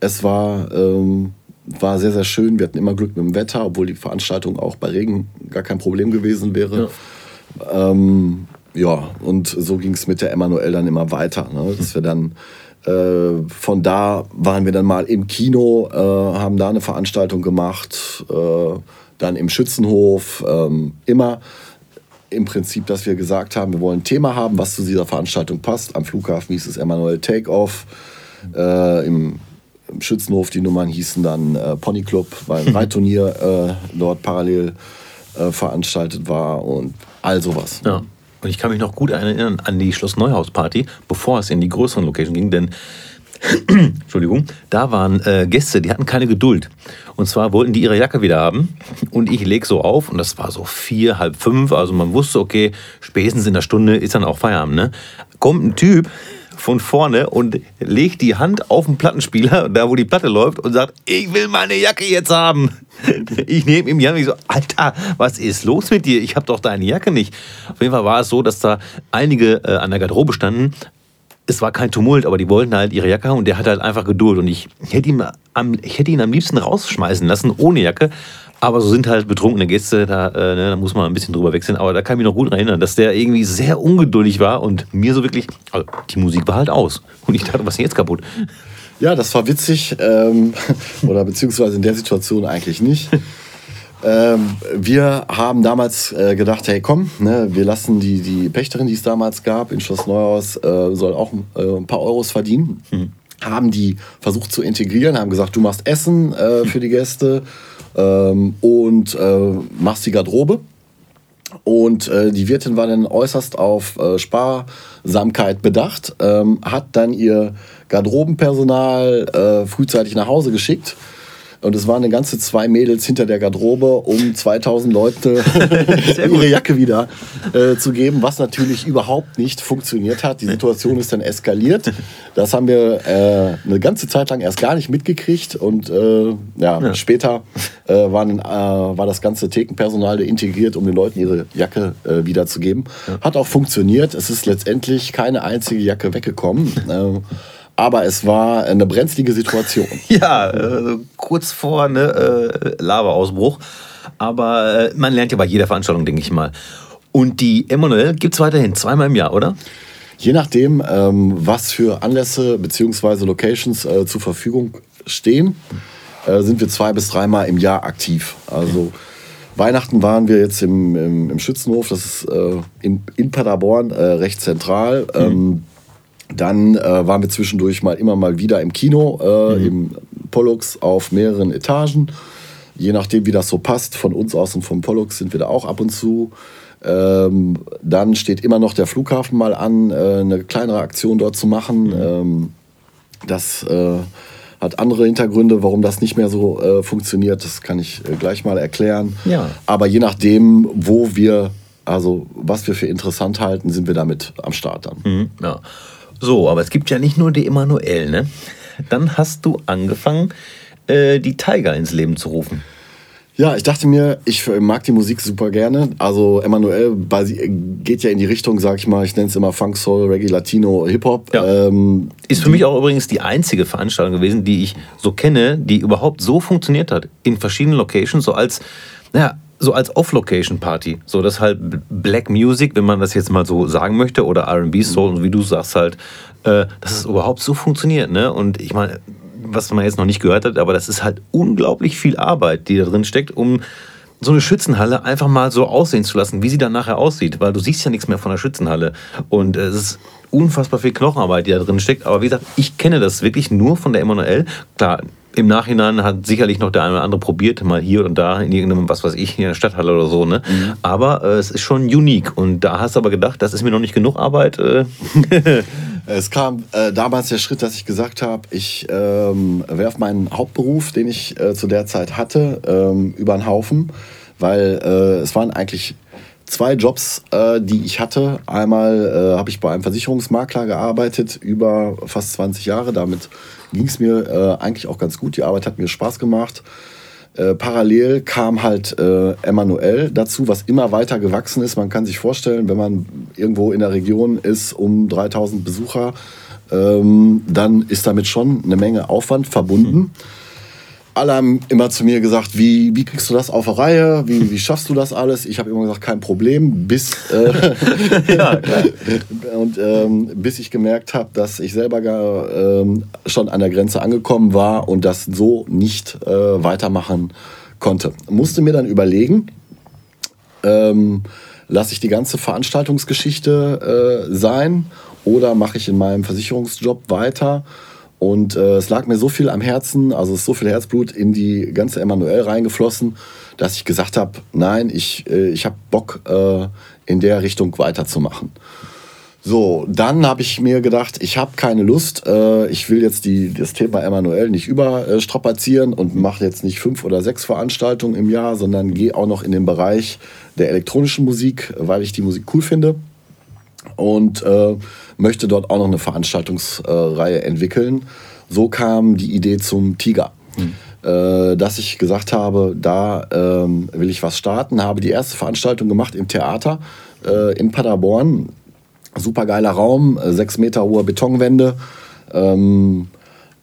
[SPEAKER 2] es war, ähm, war sehr, sehr schön. Wir hatten immer Glück mit dem Wetter, obwohl die Veranstaltung auch bei Regen gar kein Problem gewesen wäre. Ja, ähm, ja und so ging es mit der Emanuel dann immer weiter, ne? dass wir dann äh, von da waren wir dann mal im Kino, äh, haben da eine Veranstaltung gemacht, äh, dann im Schützenhof, ähm, immer im Prinzip, dass wir gesagt haben, wir wollen ein Thema haben, was zu dieser Veranstaltung passt. Am Flughafen hieß es Emanuel Takeoff, äh, im, im, Schützenhof die Nummern hießen dann äh, Pony Club, weil ein Reitturnier äh, dort parallel veranstaltet war und all sowas.
[SPEAKER 1] Ja. Und ich kann mich noch gut erinnern an die Schloss Neuhaus Party, bevor es in die größeren Location ging, denn Entschuldigung, da waren äh, Gäste, die hatten keine Geduld. Und zwar wollten die ihre Jacke wieder haben. Und ich leg so auf und das war so vier, halb fünf. Also man wusste, okay, spätestens in der Stunde ist dann auch Feierabend. Ne? Kommt ein Typ, von vorne und legt die Hand auf den Plattenspieler, da wo die Platte läuft, und sagt, ich will meine Jacke jetzt haben. Ich nehme ihm die Hand und ich so, Alter, was ist los mit dir? Ich habe doch deine Jacke nicht. Auf jeden Fall war es so, dass da einige äh, an der Garderobe standen. Es war kein Tumult, aber die wollten halt ihre Jacke haben und der hatte halt einfach Geduld. Und ich hätte ihn am, ich hätte ihn am liebsten rausschmeißen lassen, ohne Jacke. Aber so sind halt betrunkene Gäste, da, äh, ne, da muss man ein bisschen drüber wechseln. Aber da kann ich mich noch gut erinnern, dass der irgendwie sehr ungeduldig war und mir so wirklich, also die Musik war halt aus. Und ich dachte, was ist denn jetzt kaputt?
[SPEAKER 2] Ja, das war witzig. Ähm, oder beziehungsweise in der Situation eigentlich nicht. Ähm, wir haben damals äh, gedacht, hey komm, ne, wir lassen die, die Pächterin, die es damals gab, in Schloss Neuhaus, äh, soll auch äh, ein paar Euros verdienen. Mhm. Haben die versucht zu integrieren, haben gesagt, du machst Essen äh, für die Gäste ähm, und äh, machst die Garderobe. Und äh, die Wirtin war dann äußerst auf äh, Sparsamkeit bedacht, ähm, hat dann ihr Garderobenpersonal äh, frühzeitig nach Hause geschickt und es waren eine ganze zwei Mädels hinter der Garderobe, um 2000 Leute ihre Jacke wieder äh, zu geben, was natürlich überhaupt nicht funktioniert hat. Die Situation ist dann eskaliert. Das haben wir äh, eine ganze Zeit lang erst gar nicht mitgekriegt. Und äh, ja, ja, später äh, waren, äh, war das ganze Thekenpersonal integriert, um den Leuten ihre Jacke äh, wiederzugeben. Ja. Hat auch funktioniert. Es ist letztendlich keine einzige Jacke weggekommen aber es war eine brenzlige Situation.
[SPEAKER 1] ja, äh, kurz vor ne, äh, Lavaausbruch. Aber äh, man lernt ja bei jeder Veranstaltung, denke ich mal. Und die Emanuel gibt es weiterhin zweimal im Jahr, oder?
[SPEAKER 2] Je nachdem, ähm, was für Anlässe bzw. Locations äh, zur Verfügung stehen, äh, sind wir zwei bis dreimal im Jahr aktiv. Also Weihnachten waren wir jetzt im, im, im Schützenhof, das ist äh, in, in Paderborn äh, recht zentral. Mhm. Dann äh, waren wir zwischendurch mal immer mal wieder im Kino, äh, mhm. im Pollux auf mehreren Etagen. Je nachdem, wie das so passt, von uns aus und vom Pollux sind wir da auch ab und zu. Ähm, dann steht immer noch der Flughafen mal an, äh, eine kleinere Aktion dort zu machen. Mhm. Ähm, das äh, hat andere Hintergründe, warum das nicht mehr so äh, funktioniert. Das kann ich äh, gleich mal erklären. Ja. Aber je nachdem, wo wir, also was wir für interessant halten, sind wir damit am Start dann.
[SPEAKER 1] Mhm. Ja. So, aber es gibt ja nicht nur die Emanuel, ne? Dann hast du angefangen, äh, die Tiger ins Leben zu rufen.
[SPEAKER 2] Ja, ich dachte mir, ich mag die Musik super gerne. Also Emanuel geht ja in die Richtung, sag ich mal, ich nenne es immer Funk, Soul, Reggae, Latino, Hip-Hop.
[SPEAKER 1] Ja. Ähm, ist für mich auch übrigens die einzige Veranstaltung gewesen, die ich so kenne, die überhaupt so funktioniert hat. In verschiedenen Locations, so als, naja, so als Off-Location-Party. So, das halt Black Music, wenn man das jetzt mal so sagen möchte, oder RB Soul, und wie du sagst halt, äh, dass es überhaupt so funktioniert. Ne? Und ich meine, was man jetzt noch nicht gehört hat, aber das ist halt unglaublich viel Arbeit, die da drin steckt, um so eine Schützenhalle einfach mal so aussehen zu lassen, wie sie dann nachher aussieht, weil du siehst ja nichts mehr von der Schützenhalle und es ist unfassbar viel Knochenarbeit, die da drin steckt, aber wie gesagt, ich kenne das wirklich nur von der Emanuel. Klar, im Nachhinein hat sicherlich noch der eine oder andere probiert, mal hier und da in irgendeinem, was weiß ich, in der Stadthalle oder so. Ne? Mhm. Aber äh, es ist schon unique. Und da hast du aber gedacht, das ist mir noch nicht genug Arbeit. Äh.
[SPEAKER 2] es kam äh, damals der Schritt, dass ich gesagt habe, ich ähm, werfe meinen Hauptberuf, den ich äh, zu der Zeit hatte, ähm, über den Haufen. Weil äh, es waren eigentlich zwei Jobs, äh, die ich hatte. Einmal habe ich bei einem Versicherungsmakler gearbeitet, über fast 20 Jahre. Damit ging es mir äh, eigentlich auch ganz gut. Die Arbeit hat mir Spaß gemacht. Äh, parallel kam halt äh, Emanuel dazu, was immer weiter gewachsen ist. Man kann sich vorstellen, wenn man irgendwo in der Region ist um 3000 Besucher, ähm, dann ist damit schon eine Menge Aufwand verbunden. Mhm alle haben immer zu mir gesagt, wie, wie kriegst du das auf der Reihe? Wie, wie schaffst du das alles? Ich habe immer gesagt, kein Problem, bis, äh, ja, und, ähm, bis ich gemerkt habe, dass ich selber gar, ähm, schon an der Grenze angekommen war und das so nicht äh, weitermachen konnte. Musste mir dann überlegen, ähm, lasse ich die ganze Veranstaltungsgeschichte äh, sein oder mache ich in meinem Versicherungsjob weiter? Und äh, es lag mir so viel am Herzen, also ist so viel Herzblut in die ganze Emanuel reingeflossen, dass ich gesagt habe, nein, ich, äh, ich habe Bock, äh, in der Richtung weiterzumachen. So, dann habe ich mir gedacht, ich habe keine Lust, äh, ich will jetzt die, das Thema Emanuel nicht überstrapazieren und mache jetzt nicht fünf oder sechs Veranstaltungen im Jahr, sondern gehe auch noch in den Bereich der elektronischen Musik, weil ich die Musik cool finde. Und äh, möchte dort auch noch eine Veranstaltungsreihe entwickeln. So kam die Idee zum Tiger. Mhm. dass ich gesagt habe, da ähm, will ich was starten, habe die erste Veranstaltung gemacht im Theater äh, in Paderborn. Super geiler Raum, äh, sechs Meter hohe Betonwände, ähm,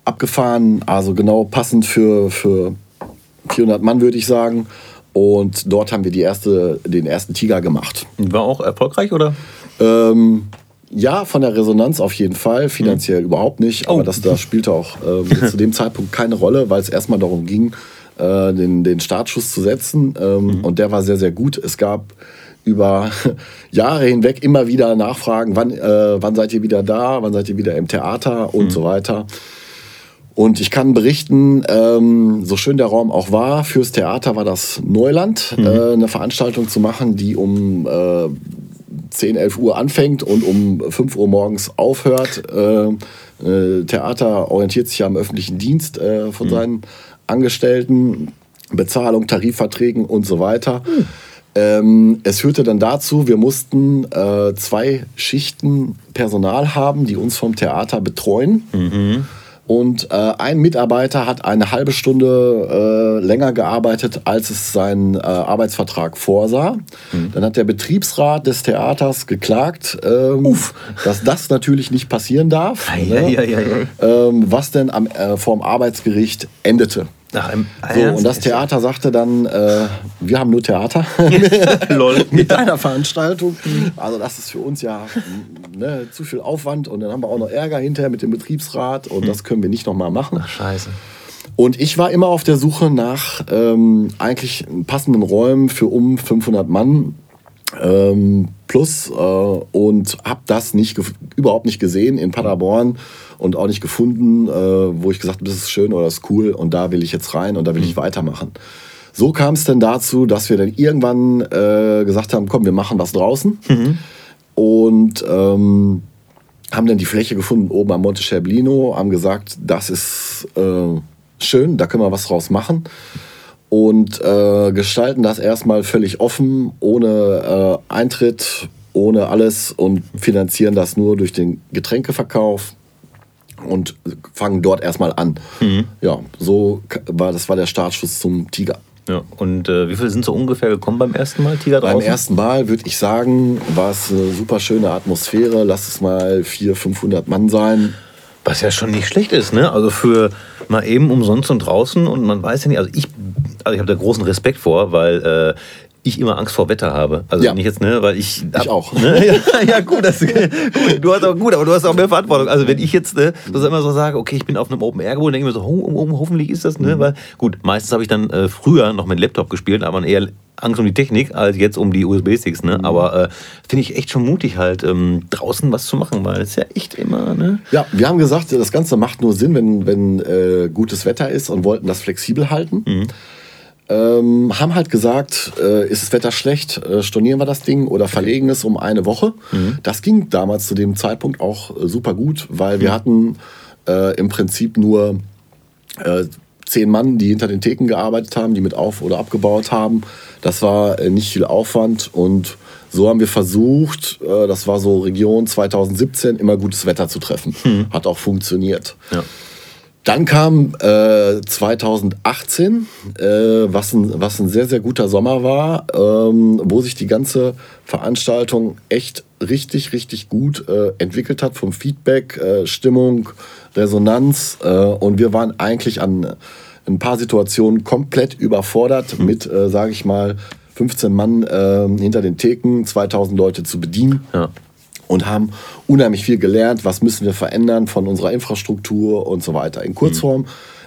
[SPEAKER 2] abgefahren, also genau passend für, für 400 Mann, würde ich sagen. Und dort haben wir die erste, den ersten Tiger gemacht.
[SPEAKER 1] War auch erfolgreich, oder?
[SPEAKER 2] Ähm, ja, von der Resonanz auf jeden Fall, finanziell mhm. überhaupt nicht, aber oh. das, das spielte auch äh, zu dem Zeitpunkt keine Rolle, weil es erstmal darum ging, äh, den, den Startschuss zu setzen ähm, mhm. und der war sehr, sehr gut. Es gab über Jahre hinweg immer wieder Nachfragen, wann, äh, wann seid ihr wieder da, wann seid ihr wieder im Theater und mhm. so weiter. Und ich kann berichten, ähm, so schön der Raum auch war, fürs Theater war das Neuland, mhm. äh, eine Veranstaltung zu machen, die um äh, 10, 11 Uhr anfängt und um 5 Uhr morgens aufhört. Äh, äh, Theater orientiert sich ja am öffentlichen Dienst äh, von mhm. seinen Angestellten, Bezahlung, Tarifverträgen und so weiter. Mhm. Ähm, es führte dann dazu, wir mussten äh, zwei Schichten Personal haben, die uns vom Theater betreuen. Mhm. Und äh, ein Mitarbeiter hat eine halbe Stunde äh, länger gearbeitet, als es sein äh, Arbeitsvertrag vorsah. Mhm. Dann hat der Betriebsrat des Theaters geklagt, ähm, dass das natürlich nicht passieren darf. Ne? ähm, was denn am, äh, vorm Arbeitsgericht endete. Ach, im so, und das Theater sagte dann, äh, wir haben nur Theater mit deiner Veranstaltung. Also das ist für uns ja ne, zu viel Aufwand und dann haben wir auch noch Ärger hinterher mit dem Betriebsrat und das können wir nicht nochmal machen. Ach, scheiße. Und ich war immer auf der Suche nach ähm, eigentlich passenden Räumen für um 500 Mann ähm, plus äh, und habe das nicht überhaupt nicht gesehen in Paderborn und auch nicht gefunden, äh, wo ich gesagt habe, das ist schön oder das ist cool und da will ich jetzt rein und da will ich mhm. weitermachen. So kam es dann dazu, dass wir dann irgendwann äh, gesagt haben, komm, wir machen was draußen mhm. und ähm, haben dann die Fläche gefunden oben am Monte Cerblino, haben gesagt, das ist äh, schön, da können wir was draus machen und äh, gestalten das erstmal völlig offen, ohne äh, Eintritt, ohne alles und finanzieren das nur durch den Getränkeverkauf und fangen dort erstmal an. Mhm. Ja, so war das war der Startschuss zum Tiger.
[SPEAKER 1] Ja. Und äh, wie viele sind so ungefähr gekommen beim ersten Mal, Tiger
[SPEAKER 2] Beim
[SPEAKER 1] draußen?
[SPEAKER 2] ersten Mal würde ich sagen, war es eine super schöne Atmosphäre. Lass es mal 400, 500 Mann sein.
[SPEAKER 1] Was ja schon nicht schlecht ist, ne? Also für mal eben umsonst und draußen und man weiß ja nicht, also ich, also ich habe da großen Respekt vor, weil äh, ich immer Angst vor Wetter habe. Also
[SPEAKER 2] Ja.
[SPEAKER 1] nicht jetzt, ne, weil ich.
[SPEAKER 2] Ich auch.
[SPEAKER 1] Ne? Ja, ja, gut, das, gut, du hast auch gut, aber du hast auch mehr Verantwortung. Also wenn ich jetzt ne, das immer so sage, okay, ich bin auf einem Open Air Gebiet, denke ich mir so, ho, ho, hoffentlich ist das, ne?
[SPEAKER 2] Mhm.
[SPEAKER 1] Weil gut, meistens habe ich dann äh, früher noch mit Laptop gespielt, aber eher Angst um die Technik als jetzt um die USB-Sticks,
[SPEAKER 2] Mhm.
[SPEAKER 1] ne? Aber äh, finde ich echt schon mutig halt ähm, draußen was zu machen, weil es ja echt immer, ne?
[SPEAKER 2] Ja, wir haben gesagt, das Ganze macht nur Sinn, wenn, wenn äh, gutes Wetter ist und wollten das flexibel halten. Ähm, haben halt gesagt, äh, ist das Wetter schlecht, äh, stornieren wir das Ding oder verlegen es um eine Woche. Das ging damals zu dem Zeitpunkt auch äh, super gut, weil wir hatten äh, im Prinzip nur äh, zehn Mann, die hinter den Theken gearbeitet haben, die mit auf- oder abgebaut haben. Das war äh, nicht viel Aufwand und so haben wir versucht, äh, das war so Region 2017, immer gutes Wetter zu treffen. Hat auch funktioniert.
[SPEAKER 1] Ja.
[SPEAKER 2] Dann kam äh, 2018, äh, was, ein, was ein sehr, sehr guter Sommer war, ähm, wo sich die ganze Veranstaltung echt richtig, richtig gut äh, entwickelt hat vom Feedback, äh, Stimmung, Resonanz. Äh, und wir waren eigentlich an ein paar Situationen komplett überfordert mit, äh, sage ich mal, 15 Mann äh, hinter den Theken, 2000 Leute zu bedienen
[SPEAKER 1] Ja.
[SPEAKER 2] und haben unheimlich viel gelernt, was müssen wir verändern von unserer Infrastruktur und so weiter. In Kurzform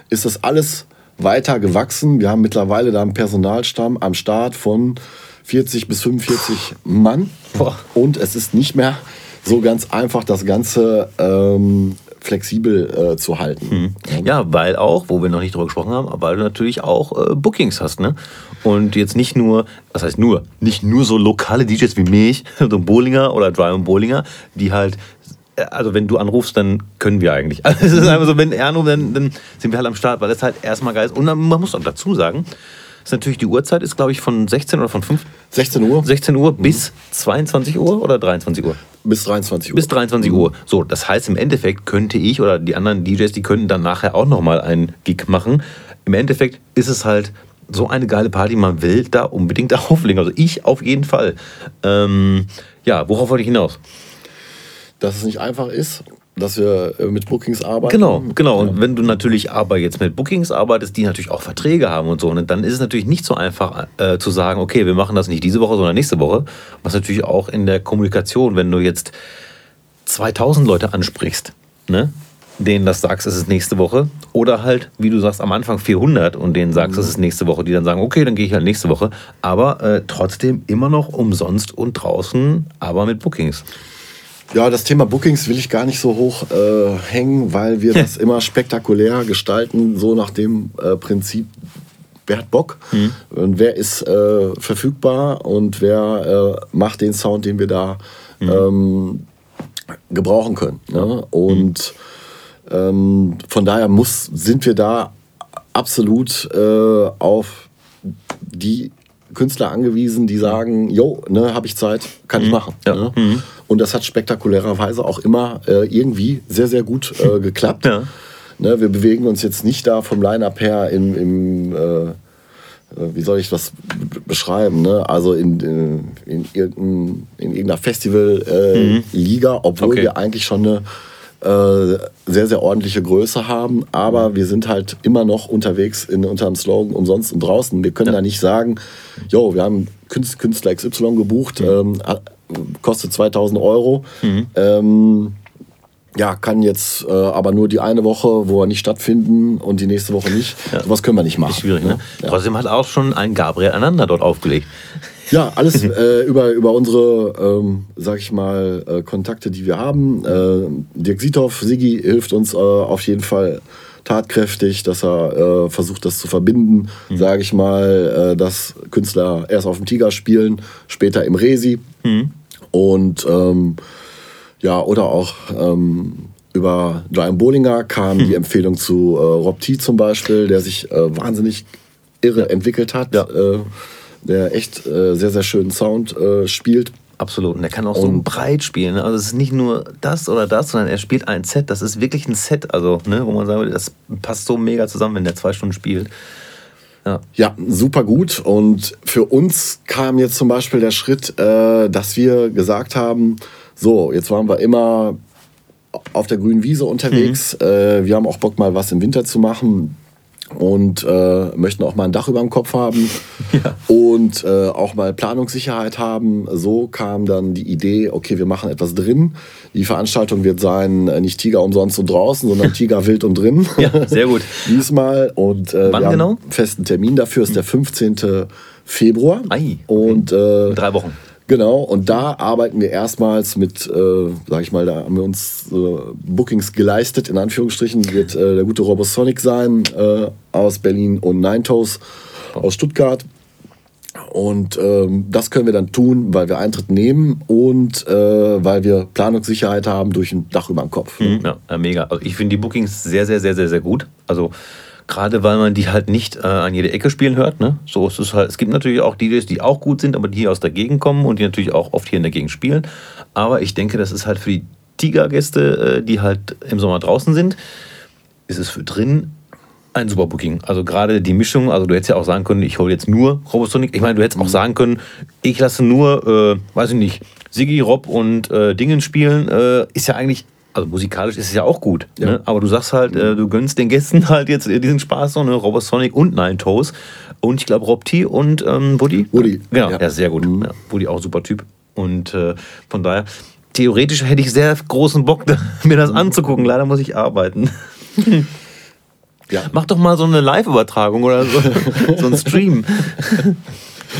[SPEAKER 2] ist das alles weiter gewachsen. Wir haben mittlerweile da einen Personalstamm am Start von 40 bis 45 Mann.
[SPEAKER 1] Boah.
[SPEAKER 2] Und es ist nicht mehr so ganz einfach, das Ganze ähm, flexibel äh, zu halten.
[SPEAKER 1] Ja, weil auch, wo wir noch nicht drüber gesprochen haben, weil du natürlich auch äh, Bookings hast, ne? Und jetzt nicht nur, was heißt nur, nicht nur so lokale DJs wie mich, so ein Bowlinger oder Dry und Bowlinger, die halt, äh, also wenn du anrufst, dann können wir eigentlich. Also es ist einfach so, wenn er anruft, dann, dann sind wir halt am Start, weil das halt erstmal geil ist. Und man muss auch dazu sagen, ist natürlich die Uhrzeit ist, glaube ich, von 16 oder von 5,
[SPEAKER 2] 16 Uhr
[SPEAKER 1] 16 Uhr bis 22 Uhr oder 23 Uhr?
[SPEAKER 2] bis 23 Uhr.
[SPEAKER 1] Bis 23 Uhr. So, das heißt, im Endeffekt könnte ich oder die anderen DJs, die könnten dann nachher auch nochmal einen Gig machen. Im Endeffekt ist es halt so eine geile Party, man will da unbedingt auflegen. Also ich auf jeden Fall. Ähm, ja, worauf wollte ich hinaus?
[SPEAKER 2] Dass es nicht einfach ist, dass wir äh, mit Bookings arbeiten.
[SPEAKER 1] Genau, genau. Und wenn du natürlich aber jetzt mit Bookings arbeitest, die natürlich auch Verträge haben und so, und dann ist es natürlich nicht so einfach äh, zu sagen, okay, wir machen das nicht diese Woche, sondern nächste Woche. Was natürlich auch in der Kommunikation, wenn du jetzt 2000 Leute ansprichst, ne? denen das sagst, es ist nächste Woche, oder halt, wie du sagst, am Anfang 400 und denen sagst, es ist nächste Woche, die dann sagen, okay, dann gehe ich halt nächste Woche, aber äh, trotzdem immer noch umsonst und draußen, aber mit Bookings.
[SPEAKER 2] Ja, das Thema Bookings will ich gar nicht so hoch äh, hängen, weil wir das immer spektakulär gestalten, so nach dem äh, Prinzip, wer hat Bock und wer ist äh, verfügbar und wer äh, macht den Sound, den wir da ähm, gebrauchen können. Ne? Und ähm, von daher muss, sind wir da absolut äh, auf die Künstler angewiesen, die sagen, jo, ne, habe ich Zeit, kann ich machen.
[SPEAKER 1] Ja.
[SPEAKER 2] Ne? Und das hat spektakulärerweise auch immer äh, irgendwie sehr, sehr gut äh, geklappt.
[SPEAKER 1] Ja.
[SPEAKER 2] Ne, wir bewegen uns jetzt nicht da vom Line-Up her im, im äh, äh, wie soll ich das beschreiben, ne? also in, in, in, irgendein, in irgendeiner Festival-Liga, obwohl
[SPEAKER 1] Okay.
[SPEAKER 2] wir eigentlich schon eine äh, sehr, sehr ordentliche Größe haben, aber wir sind halt immer noch unterwegs in, unter dem Slogan umsonst und draußen. Wir können da nicht sagen, jo, wir haben Künst- Künstler XY gebucht, ähm, hat- kostet 2000 Euro. Ähm, ja, kann jetzt äh, aber nur die eine Woche, wo wir nicht stattfinden und die nächste Woche nicht. Sowas können wir nicht machen.
[SPEAKER 1] Ist schwierig, ne?
[SPEAKER 2] Ja.
[SPEAKER 1] Trotzdem hat auch schon ein Gabriel Ananda dort aufgelegt.
[SPEAKER 2] Ja, alles äh, über, über unsere, ähm, sag ich mal, äh, Kontakte, die wir haben. Äh, Dirk Siethoff, Sigi hilft uns äh, auf jeden Fall tatkräftig, dass er äh, versucht, das zu verbinden, sage ich mal, dass Künstler erst auf dem Tiger spielen, später im Resi. Und ähm, ja, oder auch ähm, über Brian Bollinger kam die Empfehlung zu äh, Rob T zum Beispiel, der sich äh, wahnsinnig irre entwickelt hat,
[SPEAKER 1] Ja.
[SPEAKER 2] äh, der echt äh, sehr, sehr schönen Sound äh, spielt.
[SPEAKER 1] Absolut. Und er kann auch so
[SPEAKER 2] Und-
[SPEAKER 1] breit spielen. ne? Also es ist nicht nur das oder das, sondern er spielt ein Set. Das ist wirklich ein Set. Also, ne, wo man sagen würde, das passt so mega zusammen, wenn der zwei Stunden spielt. Ja.
[SPEAKER 2] Ja, super gut. Und für uns kam jetzt zum Beispiel der Schritt, äh, dass wir gesagt haben, so, jetzt waren wir immer auf der grünen Wiese unterwegs. Äh, wir haben auch Bock, mal was im Winter zu machen und äh, möchten auch mal ein Dach über dem Kopf haben und äh, auch mal Planungssicherheit haben. So kam dann die Idee, okay, wir machen etwas drin. Die Veranstaltung wird sein, äh, nicht Tiger umsonst und draußen, sondern Tiger wild und drin.
[SPEAKER 1] Ja, sehr gut.
[SPEAKER 2] Diesmal. Und äh,
[SPEAKER 1] Wann
[SPEAKER 2] wir
[SPEAKER 1] genau?
[SPEAKER 2] haben einen festen Termin dafür, ist der 15. Februar.
[SPEAKER 1] Ei, okay.
[SPEAKER 2] Und äh,
[SPEAKER 1] In drei Wochen.
[SPEAKER 2] Genau, und da arbeiten wir erstmals mit, äh, sag ich mal, da haben wir uns äh, Bookings geleistet, in Anführungsstrichen, wird äh, der gute Robosonic sein äh, aus Berlin und Nine Toes aus Stuttgart. Und ähm, das können wir dann tun, weil wir Eintritt nehmen und äh, weil wir Planungssicherheit haben durch ein Dach über dem Kopf.
[SPEAKER 1] Ja, ja, mega. Also ich finde die Bookings sehr, sehr, sehr, sehr, sehr gut. Also gerade weil man die halt nicht äh, an jede Ecke spielen hört. Ne? So ist es halt. Es gibt natürlich auch DJs, die auch gut sind, aber die hier aus der Gegend kommen und die natürlich auch oft hier in der Gegend spielen. Aber ich denke, das ist halt für die Tiger-Gäste, äh, die halt im Sommer draußen sind, ist es für drin ein super Booking. Also gerade die Mischung, also du hättest ja auch sagen können, ich hole jetzt nur Robosonic. Ich meine, du hättest auch sagen können, ich lasse nur, äh, weiß ich nicht, Siggi, Rob und äh, Dingen spielen. Äh, ist ja eigentlich, also musikalisch ist es ja auch gut.
[SPEAKER 2] Ja.
[SPEAKER 1] Ne? Aber du sagst halt, äh, du gönnst den Gästen halt jetzt diesen Spaß, so ne? Robosonic und Nine Toes. Und ich glaube Rob T und ähm, Woody.
[SPEAKER 2] Woody,
[SPEAKER 1] Genau, ja,
[SPEAKER 2] ja.
[SPEAKER 1] sehr gut. Ja, Woody auch super Typ. Und äh, von daher, theoretisch hätte ich sehr großen Bock, mir das anzugucken. Leider muss ich arbeiten.
[SPEAKER 2] Ja.
[SPEAKER 1] Mach doch mal so eine Live-Übertragung oder so, so einen Stream.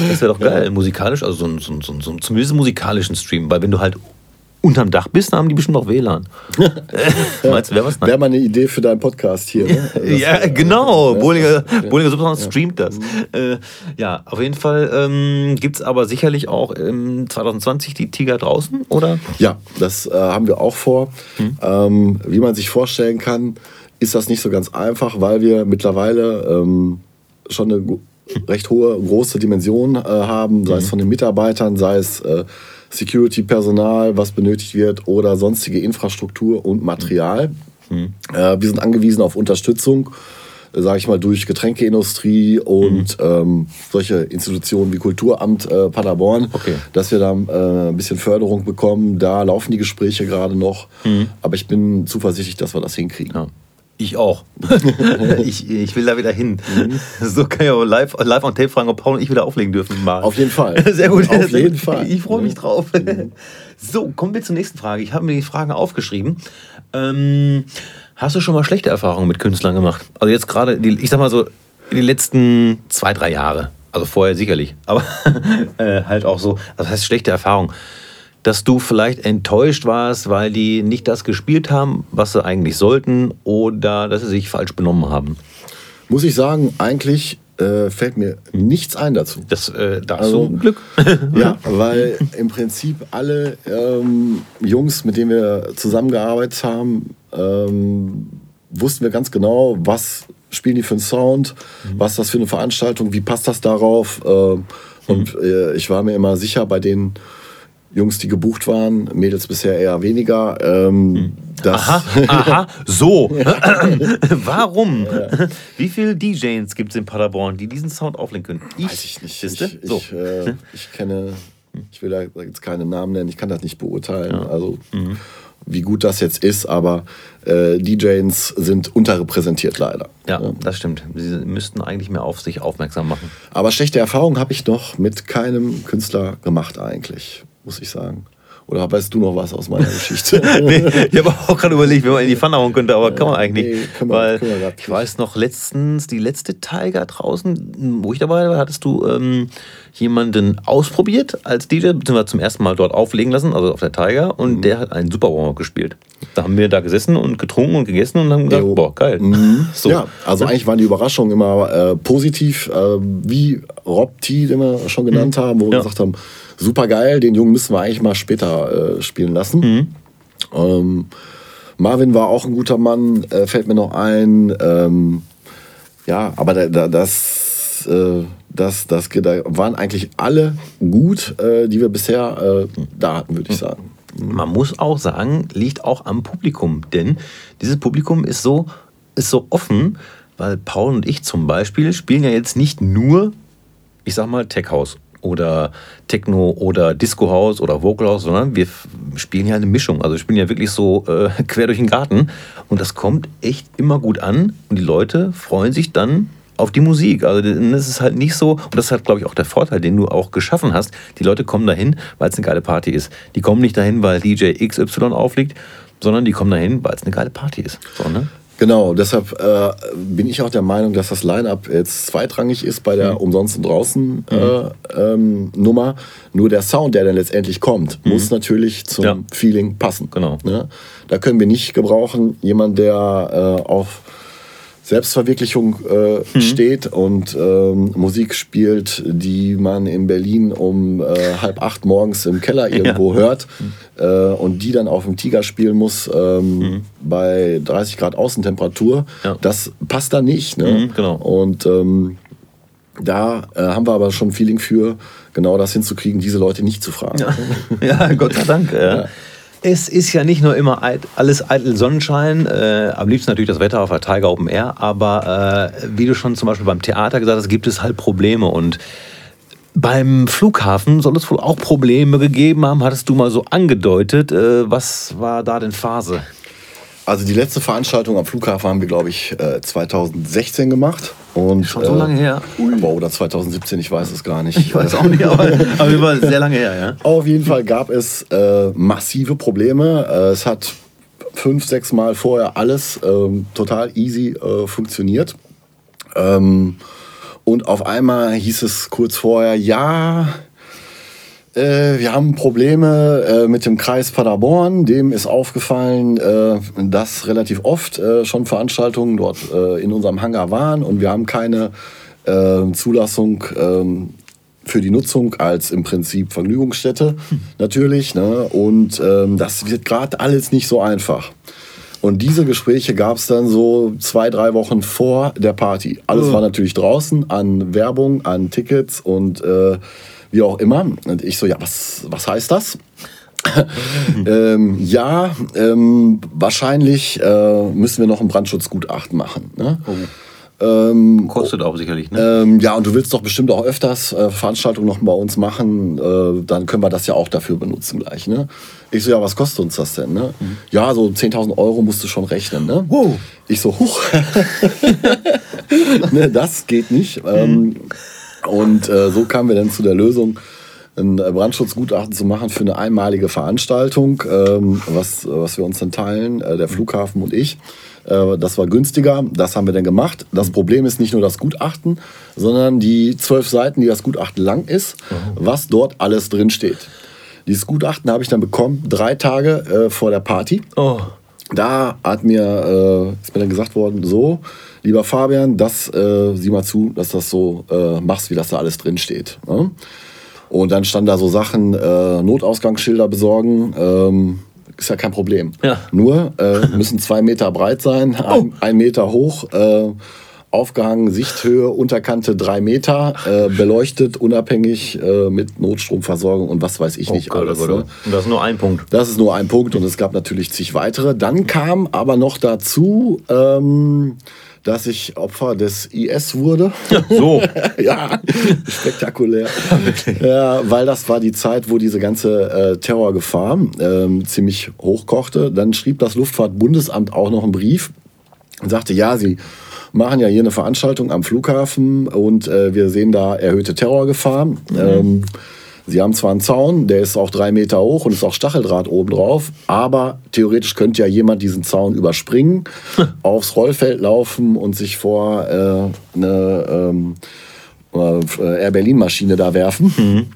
[SPEAKER 1] Das wäre doch geil, musikalisch, also so ein, so ein, so ein, so ein, zumindest musikalischen Stream, weil wenn du halt unterm Dach bist, dann haben die bestimmt auch WLAN. Meinst du, wäre was?
[SPEAKER 2] Wäre mal eine Idee für deinen Podcast hier. Ne? Das-
[SPEAKER 1] Ja, genau. Bollinger, Bollinger Subsound streamt das. Äh, ja, auf jeden Fall ähm, gibt es aber sicherlich auch ähm, 2020 die Tiger draußen, oder?
[SPEAKER 2] Ja, das äh, haben wir auch vor.
[SPEAKER 1] Hm.
[SPEAKER 2] Ähm, wie man sich vorstellen kann, ist das nicht so ganz einfach, weil wir mittlerweile ähm, schon eine gu- recht hohe, große Dimension äh, haben, sei es von den Mitarbeitern, sei es äh, Security-Personal, was benötigt wird oder sonstige Infrastruktur und Material. Äh, wir sind angewiesen auf Unterstützung, sage ich mal, durch Getränkeindustrie und ähm, solche Institutionen wie Kulturamt äh, Paderborn,
[SPEAKER 1] Okay.
[SPEAKER 2] dass wir da äh, ein bisschen Förderung bekommen. Da laufen die Gespräche gerade noch, aber ich bin zuversichtlich, dass wir das hinkriegen.
[SPEAKER 1] Ja. Ich auch. ich, ich will da wieder hin. So kann ich aber live, live on Tape fragen, ob Paul und ich wieder auflegen dürfen. Mal.
[SPEAKER 2] Auf jeden Fall.
[SPEAKER 1] Sehr gut.
[SPEAKER 2] Auf jeden. Fall.
[SPEAKER 1] Ich freue mich drauf. So, kommen wir zur nächsten Frage. Ich habe mir die Fragen aufgeschrieben. Ähm, hast du schon mal schlechte Erfahrungen mit Künstlern gemacht? Also jetzt gerade, die- ich sag mal so, in den letzten zwei, drei Jahre. Also vorher sicherlich. Aber äh, halt auch so, also das heißt schlechte Erfahrungen. Dass du vielleicht enttäuscht warst, weil die nicht das gespielt haben, was sie eigentlich sollten, oder dass sie sich falsch benommen haben.
[SPEAKER 2] Muss ich sagen, eigentlich äh, fällt mir nichts ein dazu.
[SPEAKER 1] Das, äh, da
[SPEAKER 2] Also-
[SPEAKER 1] du Glück.
[SPEAKER 2] Ja, weil im Prinzip alle ähm, Jungs, mit denen wir zusammengearbeitet haben, ähm, wussten wir ganz genau, was spielen die für einen Sound, was ist das für eine Veranstaltung, wie passt das darauf. ähm, und äh, ich war mir immer sicher bei den Jungs, die gebucht waren, Mädels bisher eher weniger, ähm, dass
[SPEAKER 1] Aha, aha, so. Warum? Wie viele DJs gibt es in Paderborn, die diesen Sound auflegen können?
[SPEAKER 2] Weiß ich nicht.
[SPEAKER 1] Siehste?
[SPEAKER 2] Ich,
[SPEAKER 1] so.
[SPEAKER 2] ich, äh, ich kenne, ich will da jetzt keine Namen nennen, ich kann das nicht beurteilen. Also
[SPEAKER 1] Mhm.
[SPEAKER 2] wie gut das jetzt ist, aber äh, DJs sind unterrepräsentiert leider.
[SPEAKER 1] ja, das stimmt. Sie müssten eigentlich mehr auf sich aufmerksam machen.
[SPEAKER 2] Aber schlechte Erfahrungen habe ich noch mit keinem Künstler gemacht eigentlich, muss ich sagen. Oder weißt du noch was aus meiner Geschichte?
[SPEAKER 1] nee, ich habe auch gerade überlegt, wenn man in die Pfanne hauen könnte, aber kann man eigentlich
[SPEAKER 2] nee,
[SPEAKER 1] nicht.
[SPEAKER 2] können wir-
[SPEAKER 1] weil
[SPEAKER 2] können wir grad
[SPEAKER 1] ich
[SPEAKER 2] nicht.
[SPEAKER 1] weiß noch, letztens, die letzte Tiger draußen, wo ich dabei war, hattest du ähm, jemanden ausprobiert als DJ, beziehungsweise zum ersten Mal dort auflegen lassen, also auf der Tiger, und
[SPEAKER 2] Mhm.
[SPEAKER 1] der hat einen Super Warm-Up gespielt. Da haben wir da gesessen und getrunken und gegessen und haben gesagt,
[SPEAKER 2] Jo.
[SPEAKER 1] boah, geil. So.
[SPEAKER 2] Ja, also eigentlich waren die Überraschungen immer äh, positiv, äh, wie Rob T, den wir schon genannt haben, wo wir
[SPEAKER 1] Ja.
[SPEAKER 2] gesagt haben, super geil, den Jungen müssen wir eigentlich mal später äh, spielen lassen. Ähm, Marvin war auch ein guter Mann, äh, fällt mir noch ein. Ähm, ja, aber da, da, das, äh, das, das, da waren eigentlich alle gut, äh, die wir bisher äh, da hatten, würde ich sagen.
[SPEAKER 1] Man muss auch sagen, liegt auch am Publikum, denn dieses Publikum ist so, ist so offen, weil Paul und ich zum Beispiel spielen ja jetzt nicht nur, ich sag mal, Tech House oder Techno oder Disco House oder Vocal House, sondern wir spielen ja eine Mischung. Also wir spielen ja wirklich so äh, quer durch den Garten und das kommt echt immer gut an und die Leute freuen sich dann auf die Musik. Also das ist halt nicht so, und das ist halt, glaube ich, auch der Vorteil, den du auch geschaffen hast. Die Leute kommen dahin, weil es eine geile Party ist. Die kommen nicht dahin, weil DJ XY aufliegt, sondern die kommen dahin, weil es eine geile Party ist. So, ne?
[SPEAKER 2] Genau, deshalb äh, bin ich auch der Meinung, dass das Line-Up jetzt zweitrangig ist bei der mhm. Umsonst und draußen äh, ähm, Nummer. Nur der Sound, der dann letztendlich kommt, mhm. muss natürlich zum ja. Feeling passen.
[SPEAKER 1] Genau.
[SPEAKER 2] Ne? Da können wir nicht gebrauchen, jemand, der äh, auf Selbstverwirklichung äh, mhm. steht und ähm, Musik spielt, die man in Berlin um äh, halb acht morgens im Keller irgendwo ja. hört äh, und die dann auf dem Tiger spielen muss ähm, mhm. bei 30 Grad Außentemperatur, ja. das passt da nicht. Ne?
[SPEAKER 1] Mhm, genau.
[SPEAKER 2] Und ähm, da äh, haben wir aber schon ein Feeling für, genau das hinzukriegen, diese Leute nicht zu fragen.
[SPEAKER 1] Ja, ja Gott sei Dank. Es ist ja nicht nur immer alles eitel Sonnenschein, äh, am liebsten natürlich das Wetter auf der Tiger Open Air, aber äh, wie du schon zum Beispiel beim Theater gesagt hast, gibt es halt Probleme und beim Flughafen soll es wohl auch Probleme gegeben haben, hattest du mal so angedeutet. Äh, was war da denn Phase?
[SPEAKER 2] Also die letzte Veranstaltung am Flughafen haben wir, glaube ich, 2016 äh, gemacht. Und,
[SPEAKER 1] Schon so lange her?
[SPEAKER 2] Äh, oder 2017, ich weiß es gar nicht.
[SPEAKER 1] Ich weiß auch nicht, aber, aber war sehr lange her, ja.
[SPEAKER 2] Auf jeden Fall gab es äh, massive Probleme. Äh, es hat fünf, sechs Mal vorher alles ähm, total easy äh, funktioniert. Ähm, und auf einmal hieß es kurz vorher, ja, äh, wir haben Probleme äh, mit dem Kreis Paderborn. Dem ist aufgefallen, äh, dass relativ oft äh, schon Veranstaltungen dort äh, in unserem Hangar waren und wir haben keine äh, Zulassung ähm, für die Nutzung als im Prinzip Vergnügungsstätte hm. natürlich. Ne? Und ähm, das wird gerade alles nicht so einfach. Und diese Gespräche gab es dann so zwei, drei Wochen vor der Party. Alles oh. war natürlich draußen an Werbung, an Tickets und wie auch immer. Und ich so, ja, was, was heißt das? ähm, ja, ähm, wahrscheinlich äh, müssen wir noch ein Brandschutzgutachten machen. Ne? Oh.
[SPEAKER 1] Ähm, Kostet auch sicherlich, ne?
[SPEAKER 2] Ähm, ja, und du willst doch bestimmt auch öfters äh, Veranstaltungen noch bei uns machen. Äh, dann können wir das ja auch dafür benutzen gleich, ne? Ich so, ja, was kostet uns das denn, ne? Mhm. Ja, so 10.000 Euro musst du schon rechnen, ne?
[SPEAKER 1] Wow.
[SPEAKER 2] Ich so, huch. ne, das geht nicht. Ähm, mhm. Und äh, so kamen wir dann zu der Lösung, ein Brandschutzgutachten zu machen für eine einmalige Veranstaltung, ähm, was, was wir uns dann teilen, äh, der Flughafen und ich. Äh, das war günstiger, das haben wir dann gemacht. Das Problem ist nicht nur das Gutachten, sondern die zwölf Seiten, die das Gutachten lang ist, mhm. was dort alles drin steht. Dieses Gutachten habe ich dann bekommen, drei Tage äh, vor der Party.
[SPEAKER 1] Oh.
[SPEAKER 2] Da hat mir, äh, ist mir dann gesagt worden, so, lieber Fabian, das äh, sieh mal zu, dass das so äh, machst, wie das da alles drin steht. Ne? Und dann standen da so Sachen, äh, Notausgangsschilder besorgen. Ähm, ist ja kein Problem.
[SPEAKER 1] Ja.
[SPEAKER 2] Nur äh, müssen zwei Meter breit sein, ein, oh. ein Meter hoch, äh, aufgehangen, Sichthöhe, Unterkante drei Meter, äh, beleuchtet, unabhängig mit Notstromversorgung und was weiß ich oh, nicht Gott, alles. Ne?
[SPEAKER 1] Und das ist nur ein Punkt.
[SPEAKER 2] Das ist nur ein Punkt und es gab natürlich zig weitere. Dann kam aber noch dazu, ähm, dass ich Opfer des IS wurde.
[SPEAKER 1] So.
[SPEAKER 2] ja, spektakulär. ja, weil das war die Zeit, wo diese ganze äh, Terrorgefahr ähm, ziemlich hochkochte. Dann schrieb das Luftfahrtbundesamt auch noch einen Brief und sagte, ja, sie machen ja hier eine Veranstaltung am Flughafen und äh, wir sehen da erhöhte Terrorgefahr. Mhm. Ähm, Sie haben zwar einen Zaun, der ist auch drei Meter hoch und ist auch Stacheldraht oben drauf, aber theoretisch könnte ja jemand diesen Zaun überspringen, aufs Rollfeld laufen und sich vor äh, eine ähm, äh, Air Berlin Maschine da werfen. Mhm.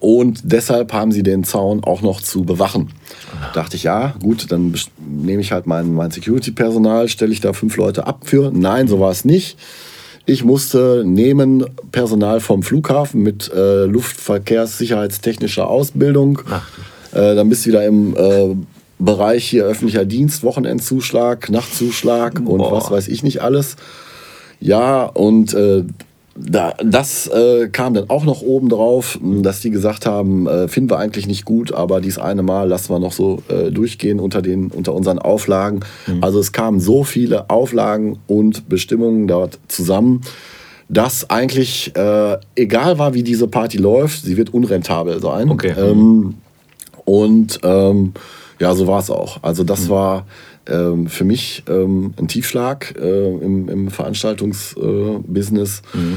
[SPEAKER 2] Und deshalb haben sie den Zaun auch noch zu bewachen. Da dachte ich, ja, gut, dann nehme ich halt mein, mein Security-Personal, stelle ich da fünf Leute ab für. Nein, so war es nicht. Ich musste nehmen Personal vom Flughafen mit äh, Luftverkehrssicherheitstechnischer Ausbildung. Äh, dann bist du wieder im äh, Bereich hier öffentlicher Dienst, Wochenendzuschlag, Nachtzuschlag und Boah. was weiß ich nicht alles. Ja, und äh, da, das äh, kam dann auch noch oben drauf, dass die gesagt haben, äh, finden wir eigentlich nicht gut, aber dieses eine Mal lassen wir noch so äh, durchgehen unter, den, unter unseren Auflagen. Mhm. Also es kamen so viele Auflagen und Bestimmungen dort zusammen, dass eigentlich äh, egal war, wie diese Party läuft, sie wird unrentabel sein.
[SPEAKER 1] Okay.
[SPEAKER 2] Ähm, und ähm, ja, so war es auch. Also das mhm. war ähm, für mich ähm, ein Tiefschlag äh, im, im Veranstaltungsbusiness. Äh, mhm.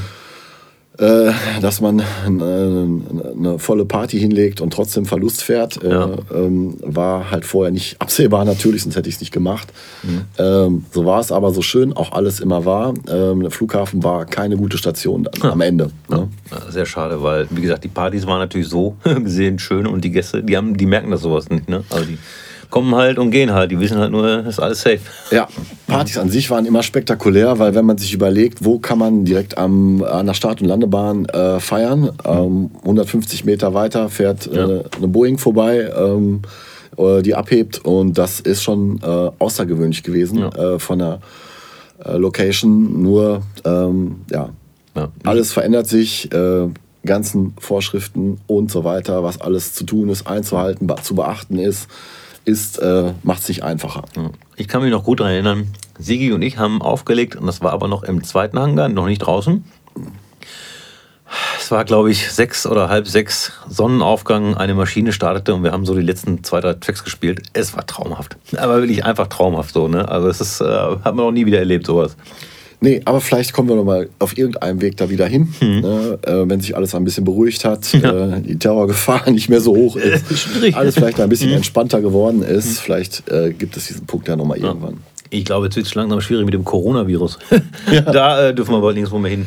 [SPEAKER 2] Äh, dass man eine, eine, volle Party hinlegt und trotzdem Verlust fährt, äh, ja. ähm, war halt vorher nicht absehbar natürlich, sonst hätte ich es nicht gemacht. Mhm. Ähm, so war es aber so schön, auch alles immer war. Ähm, der Flughafen war keine gute Station dann, am Ende.
[SPEAKER 1] Ne? Ja. Sehr schade, weil, wie gesagt, die Partys waren natürlich so gesehen schön und die Gäste, die, haben, die merken das sowas nicht. Ne? Also die kommen halt und gehen halt. Die wissen halt nur, ist alles safe.
[SPEAKER 2] Ja, Partys an sich waren immer spektakulär, weil wenn man sich überlegt, wo kann man direkt am, an der Start- und Landebahn äh, feiern, ähm, 150 Meter weiter fährt äh, eine Boeing vorbei. Ähm, äh, die abhebt und das ist schon äh, außergewöhnlich gewesen ja. Äh, von der äh, Location. Nur, ähm, ja, ja, alles verändert sich ganzen Vorschriften und so weiter, was alles zu tun ist, einzuhalten, zu beachten ist ist, äh, macht es sich einfacher.
[SPEAKER 1] Ich kann mich noch gut daran erinnern, Sigi und ich haben aufgelegt, und das war aber noch im zweiten Hangar, noch nicht draußen. Es war, glaube ich, sechs oder halb sechs Sonnenaufgang, eine Maschine startete und wir haben so die letzten zwei, drei Tracks gespielt. Es war traumhaft. Aber wirklich einfach traumhaft so. Ne? Also es ist, äh, hat man noch nie wieder erlebt, sowas.
[SPEAKER 2] Nee, aber vielleicht kommen wir noch mal auf irgendeinem Weg da wieder hin, mhm. ne? äh, wenn sich alles ein bisschen beruhigt hat, ja. äh, die Terrorgefahr nicht mehr so hoch ist, alles vielleicht ein bisschen mhm. entspannter geworden ist. Mhm. Vielleicht äh, gibt es diesen Punkt ja noch mal ja. irgendwann.
[SPEAKER 1] Ich glaube, jetzt wird es langsam schwierig mit dem Coronavirus. ja. Da äh, dürfen wir bald nirgendwo mehr hin.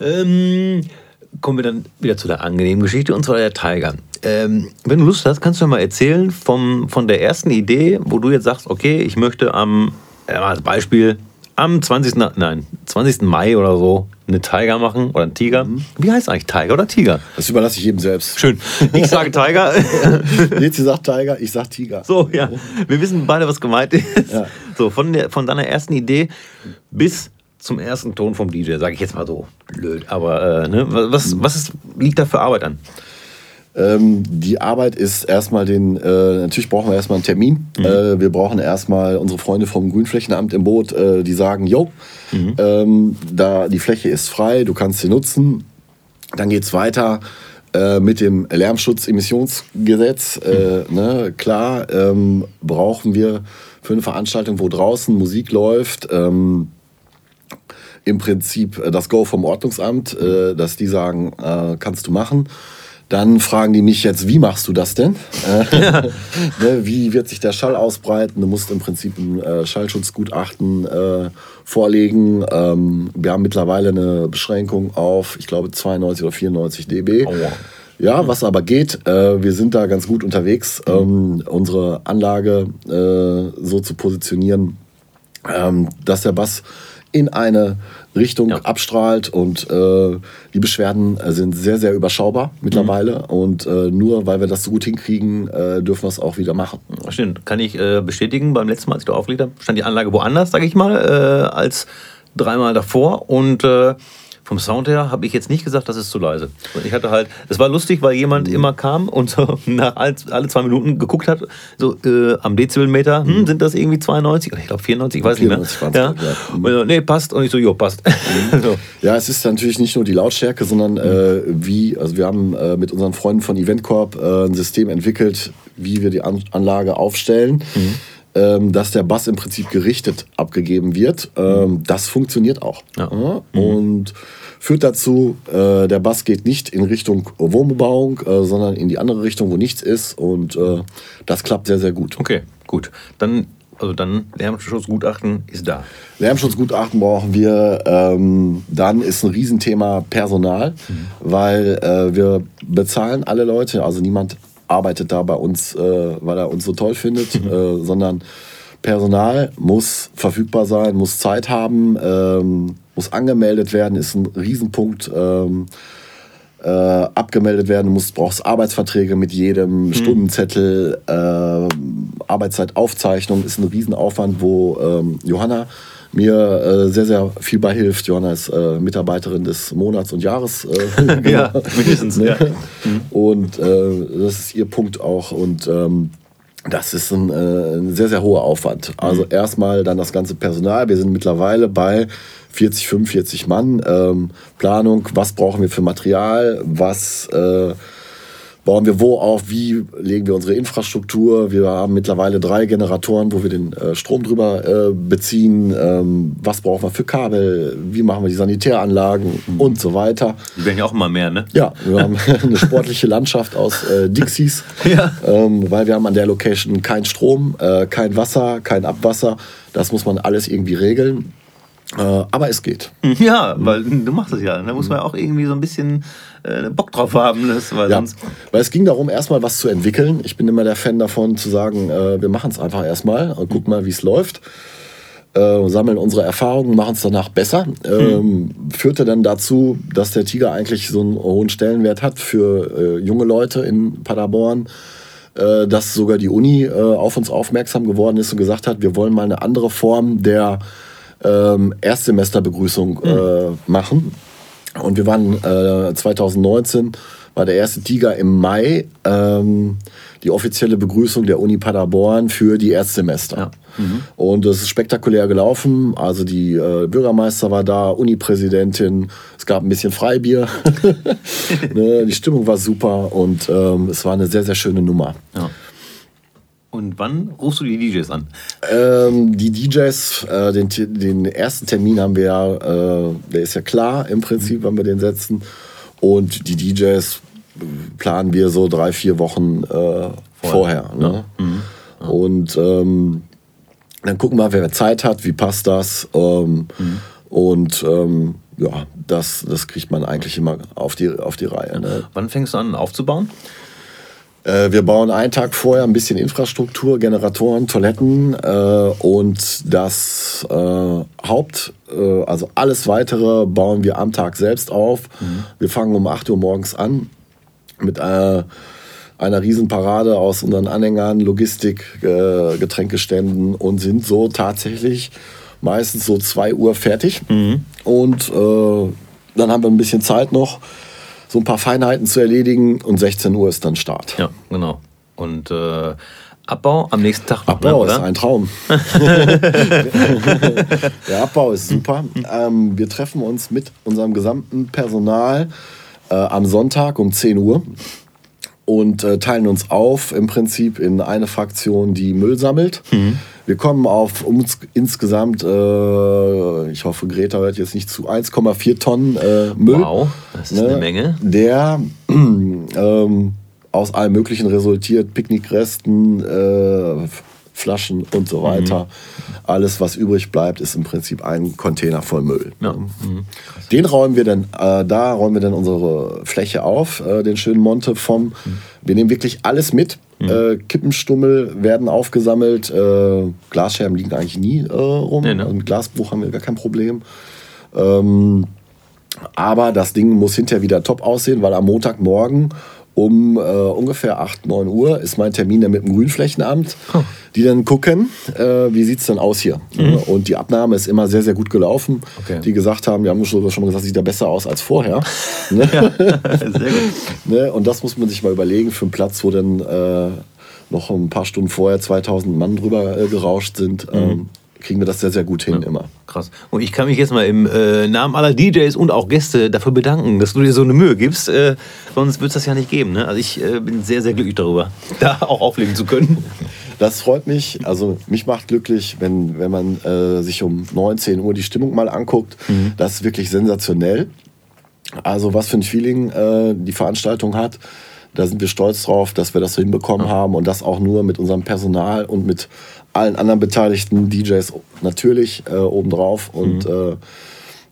[SPEAKER 1] Ähm, kommen wir dann wieder zu der angenehmen Geschichte und zwar der Tiger. Ähm, wenn du Lust hast, kannst du mir mal erzählen vom, von der ersten Idee, wo du jetzt sagst, okay, ich möchte am, als Beispiel, am 20. Nein, 20. Mai oder so eine Tiger machen oder ein Tiger. Mhm. Wie heißt eigentlich Tiger oder Tiger?
[SPEAKER 2] Das überlasse ich jedem selbst.
[SPEAKER 1] Schön. Ich sage Tiger.
[SPEAKER 2] Lezi sagt Tiger, ich sage Tiger.
[SPEAKER 1] So, ja. Wir wissen beide, was gemeint ist. Ja. So, von, der, von deiner ersten Idee bis zum ersten Ton vom DJ, sage ich jetzt mal so blöd. Aber äh, ne? was, was ist, liegt da für Arbeit an?
[SPEAKER 2] Ähm, die Arbeit ist erstmal den, äh, natürlich brauchen wir erstmal einen Termin. Mhm. Äh, wir brauchen erstmal unsere Freunde vom Grünflächenamt im Boot, äh, die sagen, jo, mhm. ähm, da die Fläche ist frei, du kannst sie nutzen. Dann geht es weiter äh, mit dem Lärmschutzemissionsgesetz. Äh, mhm. Ne, klar, ähm, brauchen wir für eine Veranstaltung, wo draußen Musik läuft, ähm, im Prinzip das Go vom Ordnungsamt, äh, dass die sagen, kannst du machen. Dann fragen die mich jetzt, wie machst du das denn? Ja. ne, wie wird sich der Schall ausbreiten? Du musst im Prinzip ein äh, Schallschutzgutachten äh, vorlegen. Ähm, wir haben mittlerweile eine Beschränkung auf, ich glaube, 92 oder 94 dB. Oh, wow. Ja, was aber geht, äh, wir sind da ganz gut unterwegs, ähm, unsere Anlage äh, so zu positionieren, ähm, dass der Bass in eine Richtung ja. abstrahlt und äh, die Beschwerden äh, sind sehr, sehr überschaubar mittlerweile mhm. und äh, nur weil wir das so gut hinkriegen, äh, dürfen wir es auch wieder machen.
[SPEAKER 1] Stimmt, kann ich äh, bestätigen. Beim letzten Mal, als ich da aufgelegt habe, stand die Anlage woanders, sage ich mal, äh, als dreimal davor und vom Sound her habe ich jetzt nicht gesagt, das ist zu leise. Ich hatte halt, es war lustig, weil jemand mhm. immer kam und so nach alle, alle zwei Minuten geguckt hat, so äh, am Dezibelmeter, hm, mhm. sind das irgendwie 92? Ich glaube 94, ich weiß 94 nicht mehr. Ja. ja. Und so, nee, passt. Und ich so, jo, passt.
[SPEAKER 2] Mhm. so. Ja, es ist natürlich nicht nur die Lautstärke, sondern äh, wie, also wir haben äh, mit unseren Freunden von Eventcorp äh, ein System entwickelt, wie wir die An Anlage aufstellen. Mhm ähm, dass der Bass im Prinzip gerichtet abgegeben wird. Ähm, das funktioniert auch. Ja. Mhm. Und führt dazu, äh, der Bass geht nicht in Richtung Wohnbebauung, äh, sondern in die andere Richtung, wo nichts ist. Und äh, das klappt sehr, sehr gut.
[SPEAKER 1] Okay, gut. Dann also dann Lärmschutzgutachten ist da.
[SPEAKER 2] Lärmschutzgutachten brauchen wir. Ähm, dann ist ein Riesenthema Personal, mhm. weil äh, wir bezahlen alle Leute. Also niemand arbeitet da bei uns, äh, weil er uns so toll findet, mhm. äh, sondern Personal muss verfügbar sein, muss Zeit haben, ähm, muss angemeldet werden, ist ein Riesenpunkt. Ähm, äh, abgemeldet werden, du brauchst Arbeitsverträge mit jedem, mhm. Stundenzettel, äh, Arbeitszeitaufzeichnung ist ein Riesenaufwand, wo ähm, Johanna mir äh, sehr, sehr viel bei hilft. Johanna ist äh, Mitarbeiterin des Monats und Jahres. Äh,
[SPEAKER 1] ja, mindestens.
[SPEAKER 2] ne?
[SPEAKER 1] ja.
[SPEAKER 2] Und äh, das ist ihr Punkt auch. Und ähm, das ist ein, äh, ein sehr, sehr hoher Aufwand. Also erstmal dann das ganze Personal. Wir sind mittlerweile bei 40, 45 Mann. Ähm, Planung, was brauchen wir für Material, was äh, bauen wir wo auf, wie legen wir unsere Infrastruktur. Wir haben mittlerweile drei Generatoren, wo wir den äh, Strom drüber äh, beziehen. Ähm, was brauchen wir für Kabel, wie machen wir die Sanitäranlagen und so weiter.
[SPEAKER 1] Die werden ja auch immer mehr, ne?
[SPEAKER 2] Ja, wir haben eine sportliche Landschaft aus äh, Dixies,
[SPEAKER 1] Ja.
[SPEAKER 2] ähm, weil wir haben an der Location kein Strom, äh, kein Wasser, kein Abwasser. Das muss man alles irgendwie regeln. Äh, aber es geht.
[SPEAKER 1] Ja, weil du machst es ja. Da muss man ja auch irgendwie so ein bisschen äh, Bock drauf haben. Das, weil
[SPEAKER 2] Ja,
[SPEAKER 1] sonst.
[SPEAKER 2] weil es ging darum, erstmal was zu entwickeln. Ich bin immer der Fan davon, zu sagen, äh, wir machen es einfach erstmal und gucken mal, wie es läuft. Äh, sammeln unsere Erfahrungen, machen es danach besser. Ähm, Führte dann dazu, dass der Tiger eigentlich so einen hohen Stellenwert hat für äh, junge Leute in Paderborn. Äh, dass sogar die Uni auf uns aufmerksam geworden ist und gesagt hat, wir wollen mal eine andere Form der ähm, Erstsemesterbegrüßung äh, machen. Und wir waren äh, 2019, war der erste Tiger im Mai, ähm, die offizielle Begrüßung der Uni Paderborn für die Erstsemester.
[SPEAKER 1] Ja.
[SPEAKER 2] Und es ist spektakulär gelaufen. Also die äh, Bürgermeister war da, Unipräsidentin, es gab ein bisschen Freibier. ne, die Stimmung war super und ähm, es war eine sehr, sehr schöne Nummer.
[SPEAKER 1] Ja. Und wann rufst du die DJs an?
[SPEAKER 2] Ähm, die DJs, äh, den, den ersten Termin haben wir ja, äh, der ist ja klar im Prinzip, wann wir den setzen. Und die DJs planen wir so drei, vier Wochen äh, vorher. ne? Und ähm, dann gucken wir, wer Zeit hat, wie passt das. Ähm, Und ähm, ja, das, das kriegt man eigentlich immer auf die, auf die Reihe. Ne?
[SPEAKER 1] Wann fängst du an aufzubauen?
[SPEAKER 2] Äh, wir bauen einen Tag vorher ein bisschen Infrastruktur, Generatoren, Toiletten äh, und das äh, Haupt, äh, also alles weitere bauen wir am Tag selbst auf. Wir fangen um 8 Uhr morgens an mit äh, einer Riesenparade aus unseren Anhängern, Logistik, äh, Getränkeständen und sind so tatsächlich meistens so 2 Uhr fertig. Und äh, dann haben wir ein bisschen Zeit noch, so ein paar Feinheiten zu erledigen und 16 Uhr ist dann Start.
[SPEAKER 1] Ja, genau. Und äh, Abbau am nächsten Tag noch,
[SPEAKER 2] Abbau
[SPEAKER 1] ne,
[SPEAKER 2] ist ein Traum. Der Abbau ist super. Ähm, wir treffen uns mit unserem gesamten Personal äh, am Sonntag um 10 Uhr und äh, teilen uns auf im Prinzip in eine Fraktion, die Müll sammelt. Wir kommen auf uns insgesamt, äh, ich hoffe, Greta hört jetzt nicht zu, 1,4 Tonnen äh, Müll.
[SPEAKER 1] Wow, das ist eine Menge.
[SPEAKER 2] Der ähm, aus allem Möglichen resultiert, Picknickresten, äh, Flaschen und so weiter. Alles, was übrig bleibt, ist im Prinzip ein Container voll Müll.
[SPEAKER 1] Ja. Mhm.
[SPEAKER 2] Den räumen wir dann, äh, da räumen wir dann unsere Fläche auf, äh, den schönen Monte vom. Wir nehmen wirklich alles mit. Äh, Kippenstummel werden aufgesammelt, äh, Glasscherben liegen eigentlich nie äh, rum.
[SPEAKER 1] Nee, ne?
[SPEAKER 2] Ein Glasbruch haben wir gar kein Problem. Ähm, aber das Ding muss hinterher wieder top aussehen, weil am Montagmorgen um äh, ungefähr 8, 9 Uhr ist mein Termin dann mit dem Grünflächenamt, die dann gucken, äh, wie sieht es denn aus hier. Und die Abnahme ist immer sehr, sehr gut gelaufen.
[SPEAKER 1] Okay.
[SPEAKER 2] Die gesagt haben, die haben schon schon mal gesagt, sieht ja besser aus als vorher. ne?
[SPEAKER 1] Sehr gut.
[SPEAKER 2] ne? Und das muss man sich mal überlegen für einen Platz, wo dann äh, noch ein paar Stunden vorher 2000 Mann drüber äh, gerauscht sind. Ähm, kriegen wir das sehr, sehr gut hin immer.
[SPEAKER 1] Krass. Und ich kann mich jetzt mal im äh, Namen aller DJs und auch Gäste dafür bedanken, dass du dir so eine Mühe gibst. Äh, sonst würde es das ja nicht geben. Ne? Also ich äh, bin sehr, sehr glücklich darüber, da auch auflegen zu können.
[SPEAKER 2] Das freut mich. Also mich macht glücklich, wenn, wenn man äh, sich um 19 Uhr die Stimmung mal anguckt. Das ist wirklich sensationell. Also was für ein Feeling äh, die Veranstaltung hat. Da sind wir stolz drauf, dass wir das so hinbekommen haben und das auch nur mit unserem Personal und mit allen anderen beteiligten DJs natürlich äh, obendrauf. Und äh,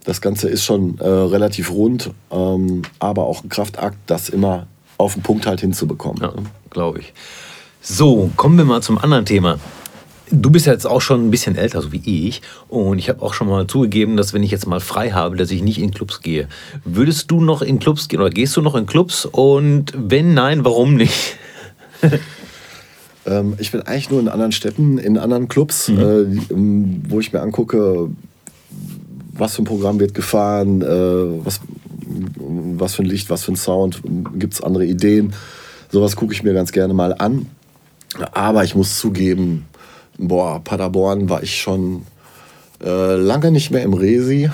[SPEAKER 2] das Ganze ist schon äh, relativ rund, ähm, aber auch ein Kraftakt, das immer auf den Punkt halt hinzubekommen.
[SPEAKER 1] Ja, glaube ich. So, kommen wir mal zum anderen Thema. Du bist ja jetzt auch schon ein bisschen älter, so wie ich. Und ich habe auch schon mal zugegeben, dass wenn ich jetzt mal frei habe, dass ich nicht in Clubs gehe. Würdest du noch in Clubs gehen oder gehst du noch in Clubs? Und wenn nein, warum nicht?
[SPEAKER 2] Ähm, ich bin eigentlich nur in anderen Städten, in anderen Clubs,
[SPEAKER 1] Mhm.
[SPEAKER 2] äh, ähm, wo ich mir angucke, was für ein Programm wird gefahren, äh, was, was für ein Licht, was für ein Sound, gibt es andere Ideen. Sowas gucke ich mir ganz gerne mal an. Aber ich muss zugeben, boah, Paderborn war ich schon äh, lange nicht mehr im Resi.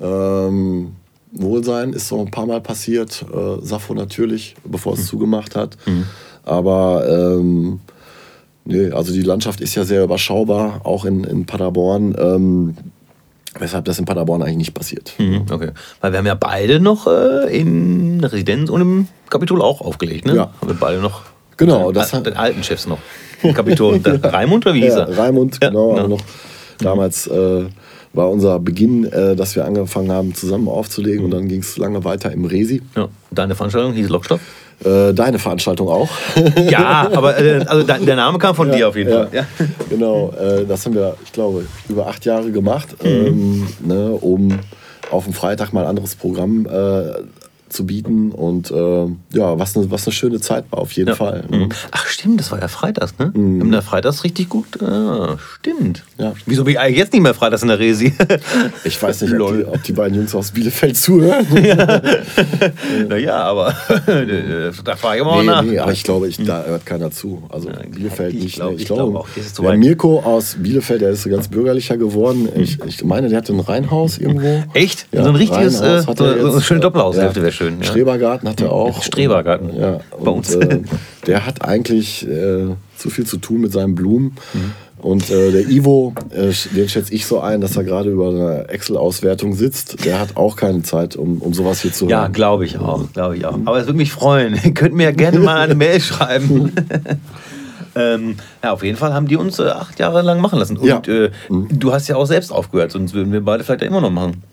[SPEAKER 2] Ähm, Wohlsein ist so ein paar Mal passiert. Äh, Sappho natürlich, bevor es zugemacht hat. Aber ähm, nee, also die Landschaft ist ja sehr überschaubar, auch in, in Paderborn. Ähm, weshalb das in Paderborn eigentlich nicht passiert.
[SPEAKER 1] Mhm, okay. Weil wir haben ja beide noch äh, in Residenz und im Kapitol auch aufgelegt, ne?
[SPEAKER 2] Ja.
[SPEAKER 1] Haben wir beide noch.
[SPEAKER 2] Genau,
[SPEAKER 1] das
[SPEAKER 2] hat-
[SPEAKER 1] den alten Chefs noch. Kapitol. Der Raimund oder wie hieß
[SPEAKER 2] Ja,
[SPEAKER 1] er?
[SPEAKER 2] Raimund,
[SPEAKER 1] Ja,
[SPEAKER 2] genau.
[SPEAKER 1] genau.
[SPEAKER 2] Noch. Damals äh, war unser Beginn, äh, dass wir angefangen haben, zusammen aufzulegen. Und dann ging es lange weiter im Resi.
[SPEAKER 1] Ja. Deine Veranstaltung hieß Lockstoff?
[SPEAKER 2] Äh, deine Veranstaltung auch.
[SPEAKER 1] Ja, aber äh, also de- der Name kam von dir auf jeden
[SPEAKER 2] ja.
[SPEAKER 1] Fall. Ja.
[SPEAKER 2] Genau, äh, das haben wir, ich glaube, über acht Jahre gemacht,
[SPEAKER 1] Mhm.
[SPEAKER 2] ähm, ne, um auf dem Freitag mal ein anderes Programm äh, zu bieten. Und äh, ja, was eine was ne schöne Zeit war, auf jeden
[SPEAKER 1] Ja.
[SPEAKER 2] Fall.
[SPEAKER 1] Mhm. Ach stimmt, das war ja freitags, ne? Wir haben da freitags richtig gut. Ah, stimmt.
[SPEAKER 2] Ja.
[SPEAKER 1] Wieso bin ich eigentlich jetzt nicht mehr freitags in der Resi?
[SPEAKER 2] Ich weiß nicht, ob die, ob die beiden Jungs aus Bielefeld zuhören.
[SPEAKER 1] naja, aber da frage ich mal
[SPEAKER 2] Nee,
[SPEAKER 1] nach.
[SPEAKER 2] nee, aber ich glaube, ich, da hört keiner zu. Also
[SPEAKER 1] Ja,
[SPEAKER 2] Bielefeld
[SPEAKER 1] ich
[SPEAKER 2] nicht.
[SPEAKER 1] glaub- ich glaub auch, das ist
[SPEAKER 2] der. Mirko aus Bielefeld, der ist so ganz bürgerlicher geworden. Ich, ich meine, der hatte ein Reihenhaus irgendwo.
[SPEAKER 1] Echt?
[SPEAKER 2] Ja,
[SPEAKER 1] so ein richtiges, äh,
[SPEAKER 2] Reihenhaus hat
[SPEAKER 1] so, eine schöne
[SPEAKER 2] äh,
[SPEAKER 1] Doppelhaushälfte
[SPEAKER 2] ja.
[SPEAKER 1] wäre schön. Ja.
[SPEAKER 2] Strebergarten hat er auch.
[SPEAKER 1] Strebergarten.
[SPEAKER 2] Ja,
[SPEAKER 1] Bei
[SPEAKER 2] und,
[SPEAKER 1] uns.
[SPEAKER 2] Äh, der hat eigentlich äh, zu viel zu tun mit seinen Blumen.
[SPEAKER 1] Mhm.
[SPEAKER 2] Und äh, der Ivo, äh, den schätze ich so ein, dass er gerade über eine Excel-Auswertung sitzt. Der hat auch keine Zeit, um, um sowas hier zu
[SPEAKER 1] Ja,
[SPEAKER 2] hören.
[SPEAKER 1] glaube ich auch, glaube ich auch. Aber es würde mich freuen. Ihr könnt mir ja gerne mal eine Mail schreiben. ähm, ja, auf jeden Fall haben die uns äh, acht Jahre lang machen lassen. Und
[SPEAKER 2] Ja.
[SPEAKER 1] äh, du hast ja auch selbst aufgehört, sonst würden wir beide vielleicht ja immer noch machen.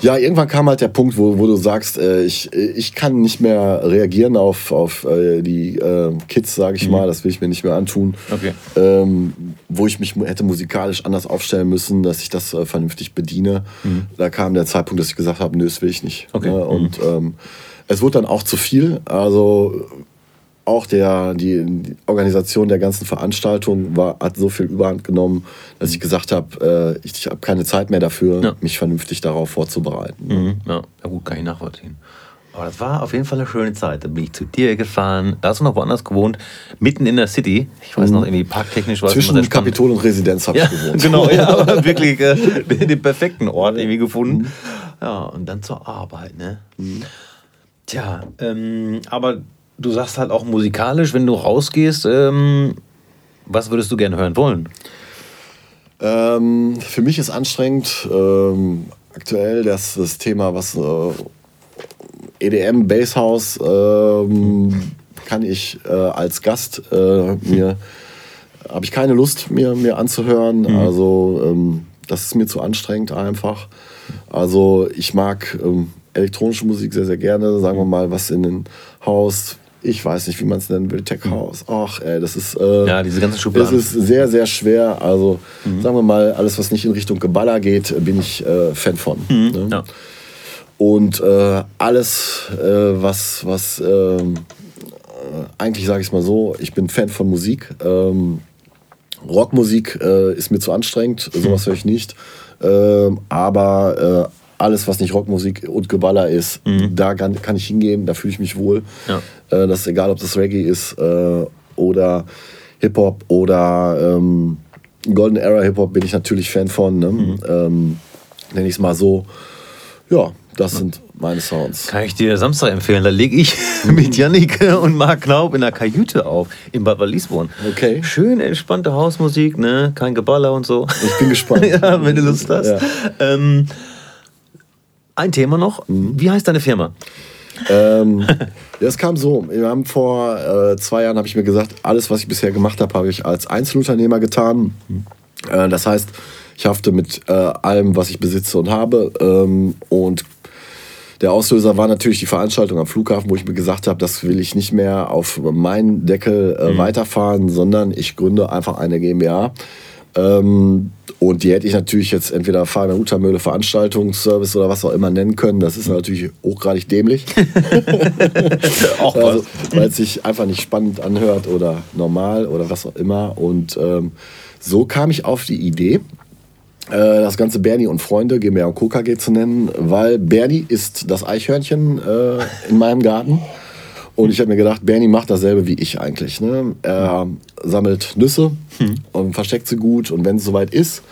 [SPEAKER 2] Ja, irgendwann kam halt der Punkt, wo, wo du sagst, äh, ich, ich kann nicht mehr reagieren auf, auf äh, die äh, Kids, sage ich mal. Das will ich mir nicht mehr antun.
[SPEAKER 1] Mhm. Okay.
[SPEAKER 2] Ähm, wo ich mich hätte musikalisch anders aufstellen müssen, dass ich das äh, vernünftig bediene. Da kam der Zeitpunkt, dass ich gesagt habe, nö, das will ich nicht.
[SPEAKER 1] Mhm. Okay. Mhm.
[SPEAKER 2] Ne? Und ähm, es wurde dann auch zu viel. Also auch der, die, die Organisation der ganzen Veranstaltung war, hat so viel Überhand genommen, dass ich gesagt habe, äh, ich, ich habe keine Zeit mehr dafür,
[SPEAKER 1] Ja.
[SPEAKER 2] mich vernünftig darauf vorzubereiten.
[SPEAKER 1] Mhm. Ja, ja, gut, kann ich nachvollziehen. Aber das war auf jeden Fall eine schöne Zeit. Da bin ich zu dir gefahren. Da hast du noch woanders gewohnt, mitten in der City. Ich weiß noch, irgendwie parktechnisch war es
[SPEAKER 2] Zwischen
[SPEAKER 1] spannend.
[SPEAKER 2] Kapitol und Residenz habe
[SPEAKER 1] Ja,
[SPEAKER 2] ich gewohnt.
[SPEAKER 1] genau, ja, aber wirklich äh, den perfekten Ort irgendwie gefunden. Ja, und dann zur Arbeit, ne? Tja, ähm, aber du sagst halt auch musikalisch, wenn du rausgehst, ähm, was würdest du gerne hören wollen?
[SPEAKER 2] Ähm, für mich ist anstrengend ähm, aktuell das, das Thema, was äh, EDM, Basshouse ähm, kann ich äh, als Gast äh, mir habe ich keine Lust mir, mir anzuhören. Also ähm, das ist mir zu anstrengend einfach. Also ich mag ähm, elektronische Musik sehr, sehr gerne. Sagen wir mal, was in den Haus, ich weiß nicht, wie man es nennen will, Tech House. Ach, ey, das ist äh,
[SPEAKER 1] Ja, diese ganzen Schubladen.
[SPEAKER 2] es ist sehr, sehr schwer. Also sagen wir mal, alles, was nicht in Richtung Geballer geht, bin ich äh, Fan von. Ne?
[SPEAKER 1] Ja.
[SPEAKER 2] Und äh, alles, äh, was, was ähm, äh, eigentlich sage ich es mal so, ich bin Fan von Musik. Ähm, Rockmusik äh, ist mir zu anstrengend, sowas höre ich nicht. Ähm, aber alles, was nicht Rockmusik und Geballer ist, da kann, kann ich hingehen, da fühle ich mich wohl.
[SPEAKER 1] Ja.
[SPEAKER 2] Äh, das ist egal, ob das Reggae ist äh, oder Hip-Hop oder ähm, Golden Era Hip-Hop bin ich natürlich Fan von. Ne? Ähm, Nenne ich es mal so. Ja, das sind meine Sounds.
[SPEAKER 1] Kann ich dir Samstag empfehlen. Da lege ich mit Yannick und Marc Knaub in der Kajüte auf, in Bad Wallisborn.
[SPEAKER 2] Okay.
[SPEAKER 1] Schön entspannte Hausmusik, ne? kein Geballer und so.
[SPEAKER 2] Ich bin gespannt.
[SPEAKER 1] ja, wenn du Lust hast.
[SPEAKER 2] Ja.
[SPEAKER 1] Ähm, ein Thema noch. Wie heißt deine Firma?
[SPEAKER 2] ähm, ja, es kam so. Wir haben vor äh, zwei Jahren habe ich mir gesagt, alles, was ich bisher gemacht habe, habe ich als Einzelunternehmer getan. Äh, das heißt, ich hafte mit äh, allem, was ich besitze und habe. Ähm, und der Auslöser war natürlich die Veranstaltung am Flughafen, wo ich mir gesagt habe, das will ich nicht mehr auf meinen Deckel äh, weiterfahren, sondern ich gründe einfach eine GmbH. Ähm, Und die hätte ich natürlich jetzt entweder Fabian Utermöhle Veranstaltungsservice oder was auch immer nennen können. Das ist natürlich hochgradig dämlich.
[SPEAKER 1] Auch
[SPEAKER 2] also, weil es sich einfach nicht spannend anhört oder normal oder was auch immer. Und ähm, so kam ich auf die Idee, äh, das Ganze Bernie und Freunde, GmbH und Co. KG zu nennen, weil Bernie ist das Eichhörnchen äh, in meinem Garten. Und ich habe mir gedacht, Bernie macht dasselbe wie ich eigentlich. Ne? Er sammelt Nüsse und versteckt sie gut. Und wenn es soweit ist,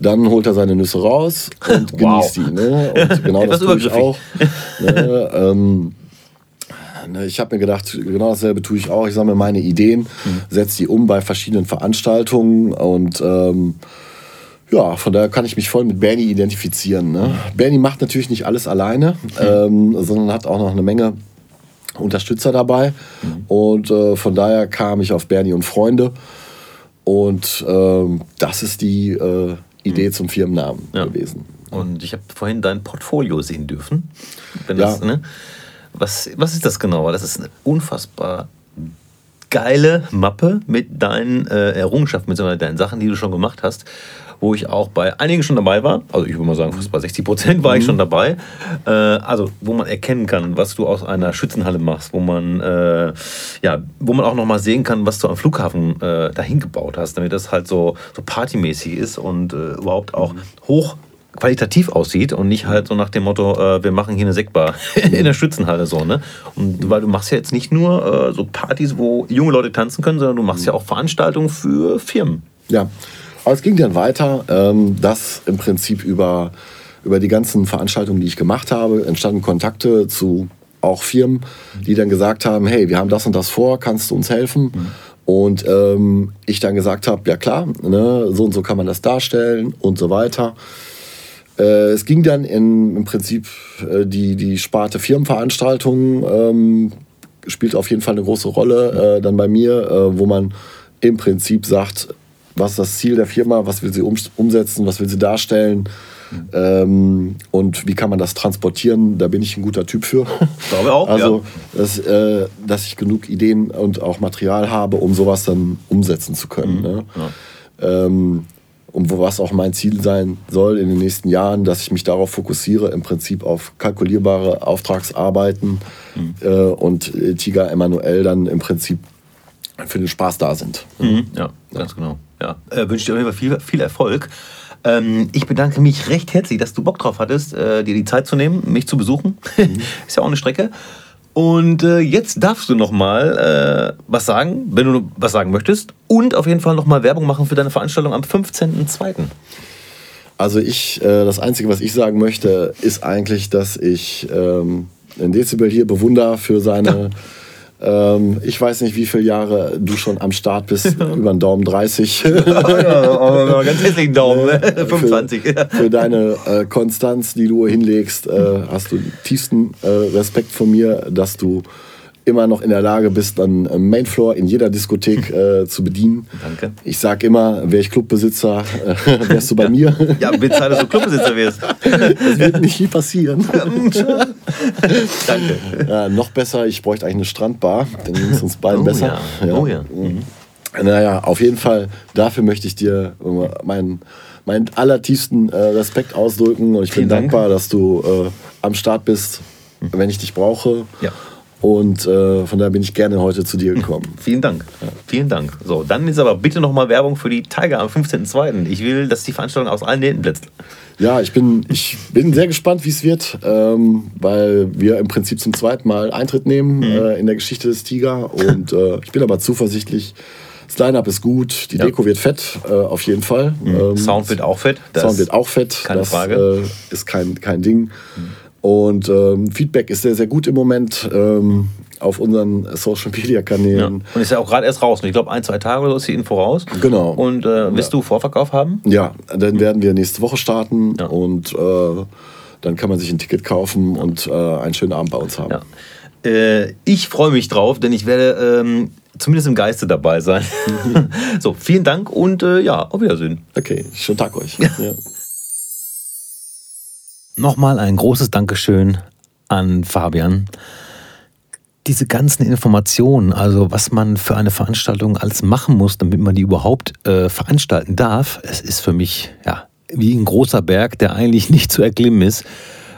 [SPEAKER 2] dann holt er seine Nüsse raus und
[SPEAKER 1] Wow.
[SPEAKER 2] genießt die. Ne? Und genau das tue ich auch. Ne? Ähm, ne, ich habe mir gedacht, genau dasselbe tue ich auch. Ich sammle meine Ideen, setze die um bei verschiedenen Veranstaltungen und ähm, ja, von daher kann ich mich voll mit Bernie identifizieren. Ne? Bernie macht natürlich nicht alles alleine, ähm, sondern hat auch noch eine Menge Unterstützer dabei. Und äh, von daher kam ich auf Bernie und Freunde. Und ähm, das ist die äh, Idee zum Firmennamen
[SPEAKER 1] Ja.
[SPEAKER 2] gewesen.
[SPEAKER 1] Und ich habe vorhin dein Portfolio sehen dürfen.
[SPEAKER 2] Ja.
[SPEAKER 1] das, ne? was, was ist das genau? Das ist eine unfassbar geile Mappe mit deinen äh, Errungenschaften, mit deinen Sachen, die du schon gemacht hast. Wo ich auch bei einigen schon dabei war, also ich würde mal sagen, fast bei 60 Prozent war ich schon dabei. Äh, also, wo man erkennen kann, was du aus einer Schützenhalle machst, wo man, äh, ja, wo man auch nochmal sehen kann, was du am Flughafen äh, dahin gebaut hast, damit das halt so, so partymäßig ist und äh, überhaupt auch hoch qualitativ aussieht und nicht halt so nach dem Motto, äh, wir machen hier eine Sektbar in der Schützenhalle so, ne? Und weil du machst ja jetzt nicht nur äh, so Partys, wo junge Leute tanzen können, sondern du machst ja auch Veranstaltungen für Firmen.
[SPEAKER 2] Ja, aber es ging dann weiter, ähm, dass im Prinzip über, über die ganzen Veranstaltungen, die ich gemacht habe, entstanden Kontakte zu auch Firmen, die dann gesagt haben, hey, wir haben das und das vor, kannst du uns helfen? Und ähm, ich dann gesagt habe, ja klar, ne, so und so kann man das darstellen und so weiter. Äh, es ging dann in, im Prinzip äh, die, die Sparte Firmenveranstaltungen, ähm, spielt auf jeden Fall eine große Rolle äh, dann bei mir, äh, wo man im Prinzip sagt, was ist das Ziel der Firma, was will sie um, umsetzen, was will sie darstellen ähm, und wie kann man das transportieren. Da bin ich ein guter Typ für.
[SPEAKER 1] Glaube auch,
[SPEAKER 2] Also, dass, äh, dass ich genug Ideen und auch Material habe, um sowas dann umsetzen zu können. Ne? Ähm, und wo- was auch mein Ziel sein soll in den nächsten Jahren, dass ich mich darauf fokussiere, im Prinzip auf kalkulierbare Auftragsarbeiten äh, und äh, Tiger Emanuel dann im Prinzip für den Spaß da sind.
[SPEAKER 1] Mhm. Ja, ganz genau. Ja. Äh, wünsche dir auf jeden Fall viel, viel Erfolg. Ähm, ich bedanke mich recht herzlich, dass du Bock drauf hattest, äh, dir die Zeit zu nehmen, mich zu besuchen. Ist ja auch eine Strecke. Und äh, jetzt darfst du noch mal äh, was sagen, wenn du was sagen möchtest. Und auf jeden Fall noch mal Werbung machen für deine Veranstaltung am 15.02.
[SPEAKER 2] Also ich, äh, das Einzige, was ich sagen möchte, ist eigentlich, dass ich ähm, den Dezibel hier bewundere für seine, ähm, ich weiß nicht, wie viele Jahre du schon am Start bist, über den Daumen 30.
[SPEAKER 1] ja, ganz hässlichen Daumen, ne? 25.
[SPEAKER 2] Für, für deine äh, Konstanz, die du hinlegst, äh, hast du tiefsten äh, Respekt von mir, dass du immer noch in der Lage bist, dann äh, Mainfloor in jeder Diskothek äh, zu bedienen.
[SPEAKER 1] Danke.
[SPEAKER 2] Ich sag immer, wäre ich Clubbesitzer, äh, wärst du bei mir.
[SPEAKER 1] Ja, bitte, dass du Clubbesitzer wirst.
[SPEAKER 2] Das wird nicht viel passieren.
[SPEAKER 1] Danke.
[SPEAKER 2] Ja, noch besser, ich bräuchte eigentlich eine Strandbar, dann ging es uns beiden
[SPEAKER 1] Oh
[SPEAKER 2] besser.
[SPEAKER 1] ja, oh ja.
[SPEAKER 2] Naja, auf jeden Fall, dafür möchte ich dir meinen, meinen allertiefsten äh, Respekt ausdrücken und ich
[SPEAKER 1] Vielen
[SPEAKER 2] bin
[SPEAKER 1] Dank.
[SPEAKER 2] dankbar, dass du äh, am Start bist, wenn ich dich brauche.
[SPEAKER 1] Ja.
[SPEAKER 2] Und äh, von daher bin ich gerne heute zu dir gekommen.
[SPEAKER 1] Vielen Dank. Vielen Dank. So, dann ist aber bitte noch mal Werbung für die Tiger am 15.02. Ich will, dass die Veranstaltung aus allen Nähten blitzt.
[SPEAKER 2] Ja, ich bin, ich bin sehr gespannt, wie es wird, ähm, weil wir im Prinzip zum zweiten Mal Eintritt nehmen
[SPEAKER 1] Mhm.
[SPEAKER 2] äh, in der Geschichte des Tiger. Und äh, ich bin aber zuversichtlich, das Line-Up ist gut, die
[SPEAKER 1] Ja. Mhm.
[SPEAKER 2] Deko wird fett, äh, auf jeden Fall. Ähm,
[SPEAKER 1] Sound wird auch fett. Das
[SPEAKER 2] Sound wird auch fett,
[SPEAKER 1] keine
[SPEAKER 2] das
[SPEAKER 1] Frage.
[SPEAKER 2] Äh, ist kein, kein Ding. Und ähm, Feedback ist sehr, sehr gut im Moment ähm, auf unseren Social-Media-Kanälen.
[SPEAKER 1] Ja. Und ist ja auch gerade erst raus. Ich glaube, ein, zwei Tage oder so ist die Info raus.
[SPEAKER 2] Genau.
[SPEAKER 1] Und äh, wirst du Vorverkauf haben?
[SPEAKER 2] Ja, dann werden wir nächste Woche starten
[SPEAKER 1] Ja.
[SPEAKER 2] und äh, dann kann man sich ein Ticket kaufen und äh, einen schönen Abend bei uns haben.
[SPEAKER 1] Ja. Äh, ich freue mich drauf, denn ich werde ähm, zumindest im Geiste dabei sein. so, vielen Dank und äh, ja, auf Wiedersehen.
[SPEAKER 2] Okay, schönen Tag euch.
[SPEAKER 1] Nochmal ein großes Dankeschön an Fabian. diese ganzen Informationen, also was man für eine Veranstaltung alles machen muss, damit man die überhaupt äh, veranstalten darf, es ist für mich ja wie ein großer Berg, der eigentlich nicht zu erklimmen ist.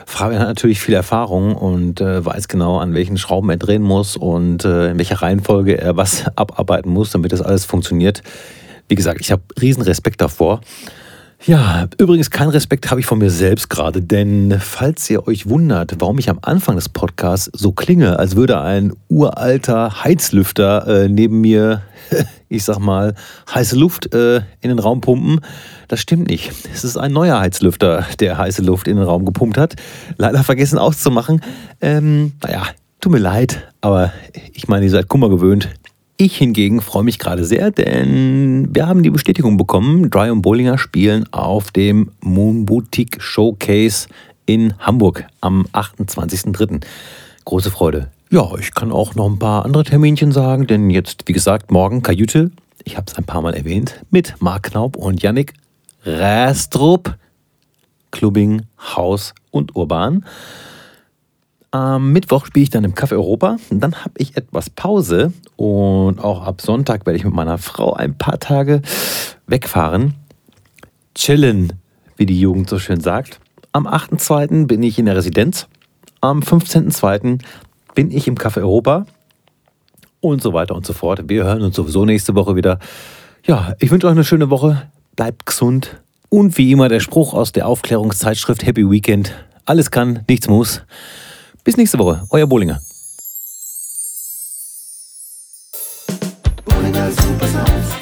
[SPEAKER 1] Fabian hat natürlich viel Erfahrung und äh, weiß genau, an welchen Schrauben er drehen muss und äh, in welcher Reihenfolge er was abarbeiten muss, damit das alles funktioniert. Wie gesagt, ich habe riesen Respekt davor. Ja, übrigens kein Respekt habe ich von mir selbst gerade, denn falls ihr euch wundert, warum ich am Anfang des Podcasts so klinge, als würde ein uralter Heizlüfter äh, neben mir, ich sag mal, heiße Luft äh, in den Raum pumpen, das stimmt nicht. Es ist ein neuer Heizlüfter, der heiße Luft in den Raum gepumpt hat. Leider vergessen auszumachen. Ähm, naja, tut mir leid, aber ich meine, ihr seid Kummer gewöhnt. Ich hingegen freue mich gerade sehr, denn wir haben die Bestätigung bekommen, Dry und Bollinger spielen auf dem Moon Boutique Showcase in Hamburg am 28.03. Große Freude. Ja, ich kann auch noch ein paar andere Terminchen sagen, denn jetzt, wie gesagt, morgen Kajüte, ich habe es ein paar Mal erwähnt, mit Mark Knaub und Yannick Rastrup, Clubbing, Haus und Urban. Am Mittwoch spiele ich dann im Café Europa. Dann habe ich etwas Pause und auch ab Sonntag werde ich mit meiner Frau ein paar Tage wegfahren. Chillen, wie die Jugend so schön sagt. Am 8.2. bin ich in der Residenz. Am 15.2. bin ich im Café Europa. Und so weiter und so fort. Wir hören uns sowieso nächste Woche wieder. Ja, ich wünsche euch eine schöne Woche. Bleibt gesund. Und wie immer der Spruch aus der Aufklärungszeitschrift Happy Weekend. Alles kann, nichts muss. Bis nächste Woche, euer Bollinger.
[SPEAKER 3] Bollinger Super.